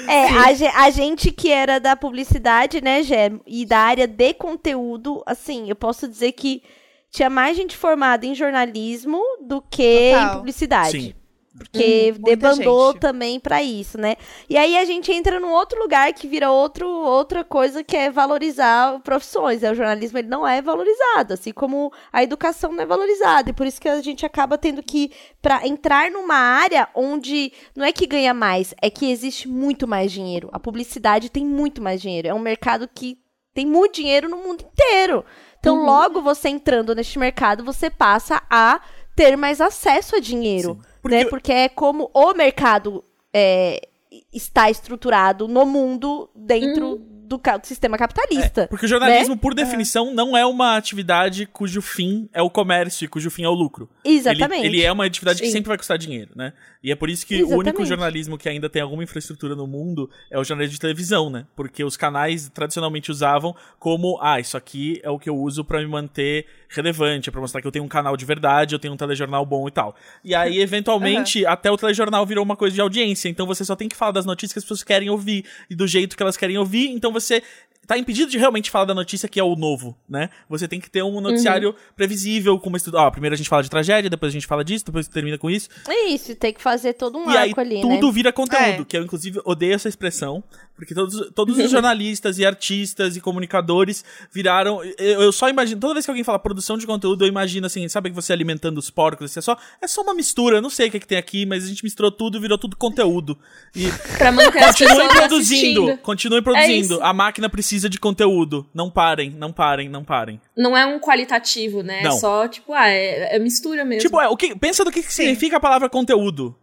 D: É, a, a gente que era da publicidade, né, Gé, e da área de conteúdo, assim, eu posso dizer que tinha mais gente formada em jornalismo do que
B: Total.
D: em publicidade.
A: Sim.
D: Porque
B: Hum,
D: debandou
B: gente.
D: também pra isso, né? E aí a gente entra num outro lugar que vira outro, outra coisa que é valorizar profissões. É, o jornalismo ele não é valorizado, assim como a educação não é valorizada. E por isso que a gente acaba tendo que para entrar numa área onde não é que ganha mais, é que existe muito mais dinheiro. A publicidade tem muito mais dinheiro. É um mercado que tem muito dinheiro no mundo inteiro. Então,
B: Uhum.
D: logo você entrando neste mercado, você passa a ter mais acesso a dinheiro
A: Sim. Porque-
D: né? Porque é como o mercado é, está estruturado no mundo dentro do, ca- do sistema capitalista.
A: Porque o jornalismo,
D: né?
A: por definição, não é uma atividade cujo fim é o comércio e cujo fim é o lucro.
D: Exatamente.
A: Ele, ele é uma atividade que
C: Sim.
A: sempre vai custar dinheiro, né? E é por isso que o único
D: Exatamente.
A: jornalismo que ainda tem alguma infraestrutura no mundo é o jornalismo de televisão, né? Porque os canais tradicionalmente usavam como, ah, isso aqui é o que eu uso pra me manter relevante, é pra mostrar que eu tenho um canal de verdade, eu tenho um telejornal bom e tal. E aí, eventualmente, até o telejornal virou uma coisa de audiência, então você só tem que falar das notícias que as pessoas querem ouvir e do jeito que elas querem ouvir, então você tá impedido de realmente falar da notícia que é o novo, né? Você tem que ter um noticiário previsível, com uma estudo. Ó, primeiro a gente fala de tragédia, depois a gente fala disso, depois termina com isso.
D: É isso, tem que fazer todo um
A: e aí
D: arco ali, né?
A: tudo vira conteúdo,
B: É.
A: que eu inclusive odeio essa expressão, porque todos, todos os jornalistas e artistas e comunicadores viraram. Eu, eu só imagino, toda vez que alguém fala produção de conteúdo, eu imagino assim, sabe que você alimentando os porcos, assim, é só, é só uma mistura, eu não sei o que, é que tem aqui, mas a gente misturou tudo, virou tudo conteúdo. E
C: Pra manter as
A: continuem produzindo,
C: assistindo.
A: continuem
C: É
A: produzindo.
C: isso.
A: a máquina precisa de conteúdo. Não parem, não parem, não parem.
C: Não é um qualitativo, né?
A: Não.
C: É só, tipo, ah, é, é mistura mesmo.
A: Tipo, é, o que, pensa do que, que significa a palavra conteúdo.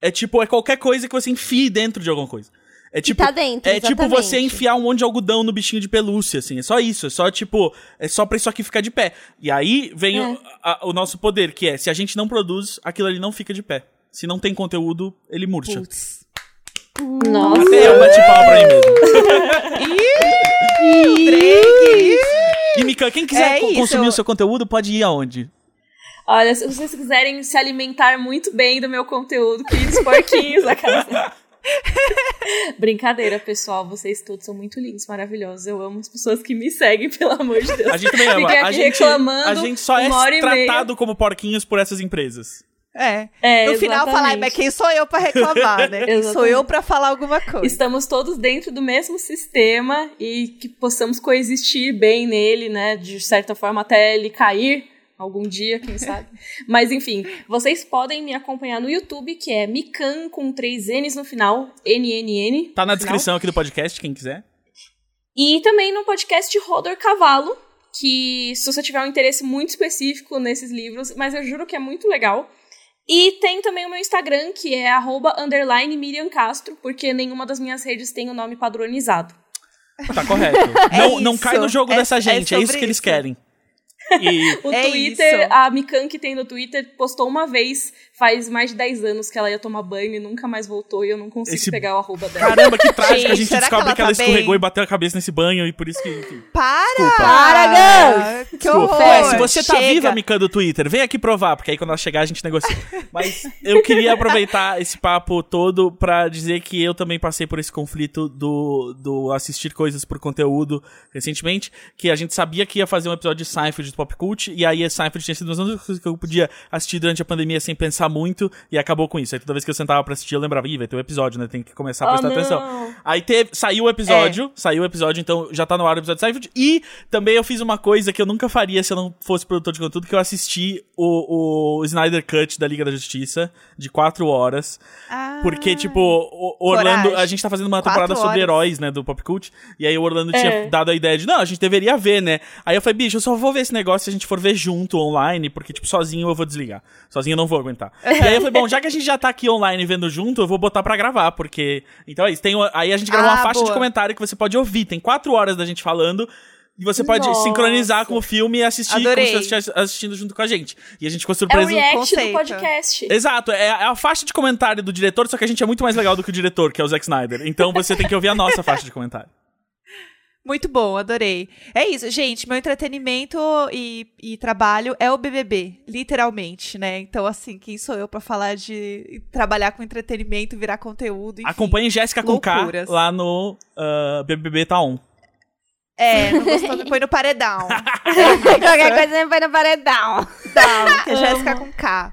A: É tipo, é qualquer coisa que você enfie dentro de alguma coisa. É tipo,
D: tá dentro,
A: é tipo você enfiar um monte de algodão no bichinho de pelúcia, assim. É só isso. É só, tipo, é só pra isso aqui ficar de pé. E aí vem
C: É.
A: o, a- o nosso poder, que é, se a gente não produz, aquilo ali não fica de pé. Se não tem conteúdo, ele murcha.
B: Putz.
C: Nossa.
A: Até eu bati palma pra mim mesmo.
B: Drake!
A: E, Mika, quem quiser
B: É
A: consumir o seu conteúdo, pode ir aonde?
C: Olha, se vocês quiserem se alimentar muito bem do meu conteúdo, queridos porquinhos, aquela... Brincadeira, pessoal. Vocês todos são muito lindos, maravilhosos. Eu amo as pessoas que me seguem, pelo amor de Deus.
A: A gente também ama. A
C: aqui
A: gente,
C: reclamando
A: a gente só é tratado como porquinhos por essas empresas.
B: É.
C: É,
B: no final, falar,
C: exatamente.
B: mas quem sou eu pra reclamar, né? Quem sou
C: Exatamente.
B: eu pra falar alguma coisa?
C: Estamos todos dentro do mesmo sistema e que possamos coexistir bem nele, né? De certa forma, até ele cair algum dia, quem sabe. Mas enfim, vocês podem me acompanhar no YouTube, que é Mikan com três N's no final, NNN.
A: Tá na
C: no final.
A: descrição aqui do podcast, quem quiser.
C: E também no podcast Rodor Cavalo, que se você tiver um interesse muito específico nesses livros, mas eu juro que é muito legal. E tem também o meu Instagram, que é arroba underline Miriam Castro, porque nenhuma das minhas redes tem o nome padronizado.
A: Tá correto.
B: É
A: não, não
B: isso.
A: cai no jogo
B: É-
A: dessa
B: é
A: gente, é, isso
B: sobre
A: que eles
B: isso.
A: querem. E
C: O
B: É
C: Twitter,
B: isso.
C: a Mikan que tem no Twitter, postou uma vez, faz mais de 10 anos que ela ia tomar banho e nunca mais voltou, e eu não consigo
A: Esse-
C: pegar o arroba dela.
A: caramba, que trágico. a
B: Gente,
A: gente
B: será que
A: descobre
B: ela
A: que ela,
B: tá
A: escorregou
B: bem?
A: e bateu a cabeça nesse banho e por isso que.
B: Para!
A: Desculpa.
D: Para,
B: Que
A: Desculpa.
B: horror!
A: Ué, se você tá
B: Chega.
A: viva, Mikan do Twitter, vem aqui provar, porque aí quando ela chegar a gente negocia. Mas eu queria aproveitar esse papo todo pra dizer que eu também passei por esse conflito do, do assistir coisas por conteúdo recentemente, que a gente sabia que ia fazer um episódio de Seinfeld do Pop Cult, e aí a Seinfeld tinha sido uma das coisas que eu podia assistir durante a pandemia sem pensar muito, e acabou com isso. Aí toda vez que eu sentava pra assistir, eu lembrava, ih, vai ter um episódio, né? Tem que começar a prestar
C: Oh,
A: atenção. Aí teve, saiu o episódio, saiu o episódio, então já tá no ar o episódio de Seinfeld. E também eu fiz uma coisa que eu nunca faria se eu não fosse produtor de conteúdo, que eu assisti o, o Snyder Cut da Liga da Justiça, de quatro horas.
B: Ah.
A: Porque, tipo, o Orlando.
B: Coragem.
A: A gente tá fazendo uma
B: Quatro
A: temporada sobre
B: horas.
A: heróis, né, do Pop Cult. E aí o Orlando
C: É.
A: tinha dado a ideia de, não, a gente deveria ver, né? Aí eu falei, bicho, eu só vou ver esse negócio se a gente for ver junto online, porque, tipo, sozinho eu vou desligar. Sozinho eu não vou aguentar. E aí eu falei, bom, já que a gente já tá aqui online vendo junto, eu vou botar pra gravar, porque. Então é isso. Tem, o- aí a gente gravou
B: Ah,
A: uma faixa de
B: boa.
A: comentário que você pode ouvir. Tem quatro horas da gente falando. E você pode
C: Nossa.
A: sincronizar com o filme e assistir
B: Adorei.
A: como se você estivesse assistindo junto com a gente. E a gente ficou
C: É o
A: surpreso.
C: react do podcast.
A: Exato, é a, é a faixa de comentário do diretor, só que a gente é muito mais legal do que o diretor, que é o Zack Snyder. Então você tem que ouvir a nossa faixa de comentário.
B: Muito bom, adorei. É isso, gente. Meu entretenimento e, e trabalho é o BBB, literalmente, né? Então, assim, quem sou eu pra falar de trabalhar com entretenimento, virar conteúdo? Enfim.
A: Acompanhe Jéssica com K lá no ah, BBB tá on.
B: É, não gostou, me põe no paredão.
D: Qualquer coisa me põe no paredão.
B: Não, que é Jéssica com K.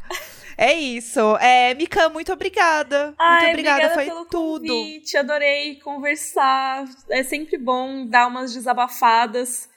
B: É isso. É, Mika, muito obrigada. muito
C: Ai,
B: obrigada, foi
C: pelo
B: tudo.
C: convite, adorei conversar. É sempre bom dar umas desabafadas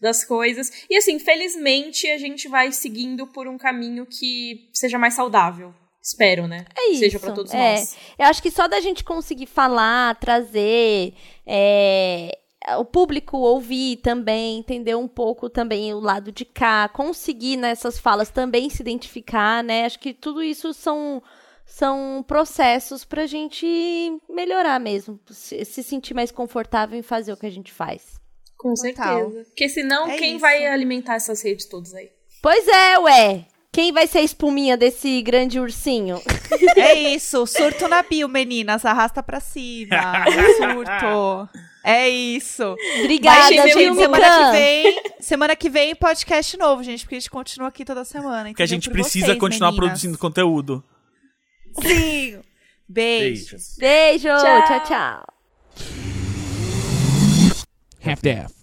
C: das coisas. E assim, felizmente a gente vai seguindo por um caminho que seja mais saudável. Espero, né?
D: É isso.
C: Seja pra todos
D: é.
C: nós.
D: Eu acho que só da gente conseguir falar, trazer, é, o público ouvir também, entender um pouco também o lado de cá, conseguir nessas falas também se identificar, né? Acho que tudo isso são são processos pra gente melhorar mesmo, se, se sentir mais confortável em fazer o que a gente faz.
C: Com
B: Total.
C: certeza. Porque senão,
B: É
C: quem
B: isso.
C: vai alimentar essas redes todas aí?
D: Pois é, ué. Quem vai ser a espuminha desse grande ursinho?
B: É isso. Surto na bio, meninas. Arrasta pra cima. Surto. É isso.
D: Obrigada,
B: Gente, semana que vem, semana que vem podcast novo, gente, porque a gente continua aqui toda semana.
A: Porque a gente
B: Por
A: precisa
B: vocês,
A: continuar
B: meninas.
A: produzindo conteúdo.
B: Sim. Beijo.
A: Beijos.
D: Beijo,
C: Tchau.
D: tchau. tchau.
E: half-daff.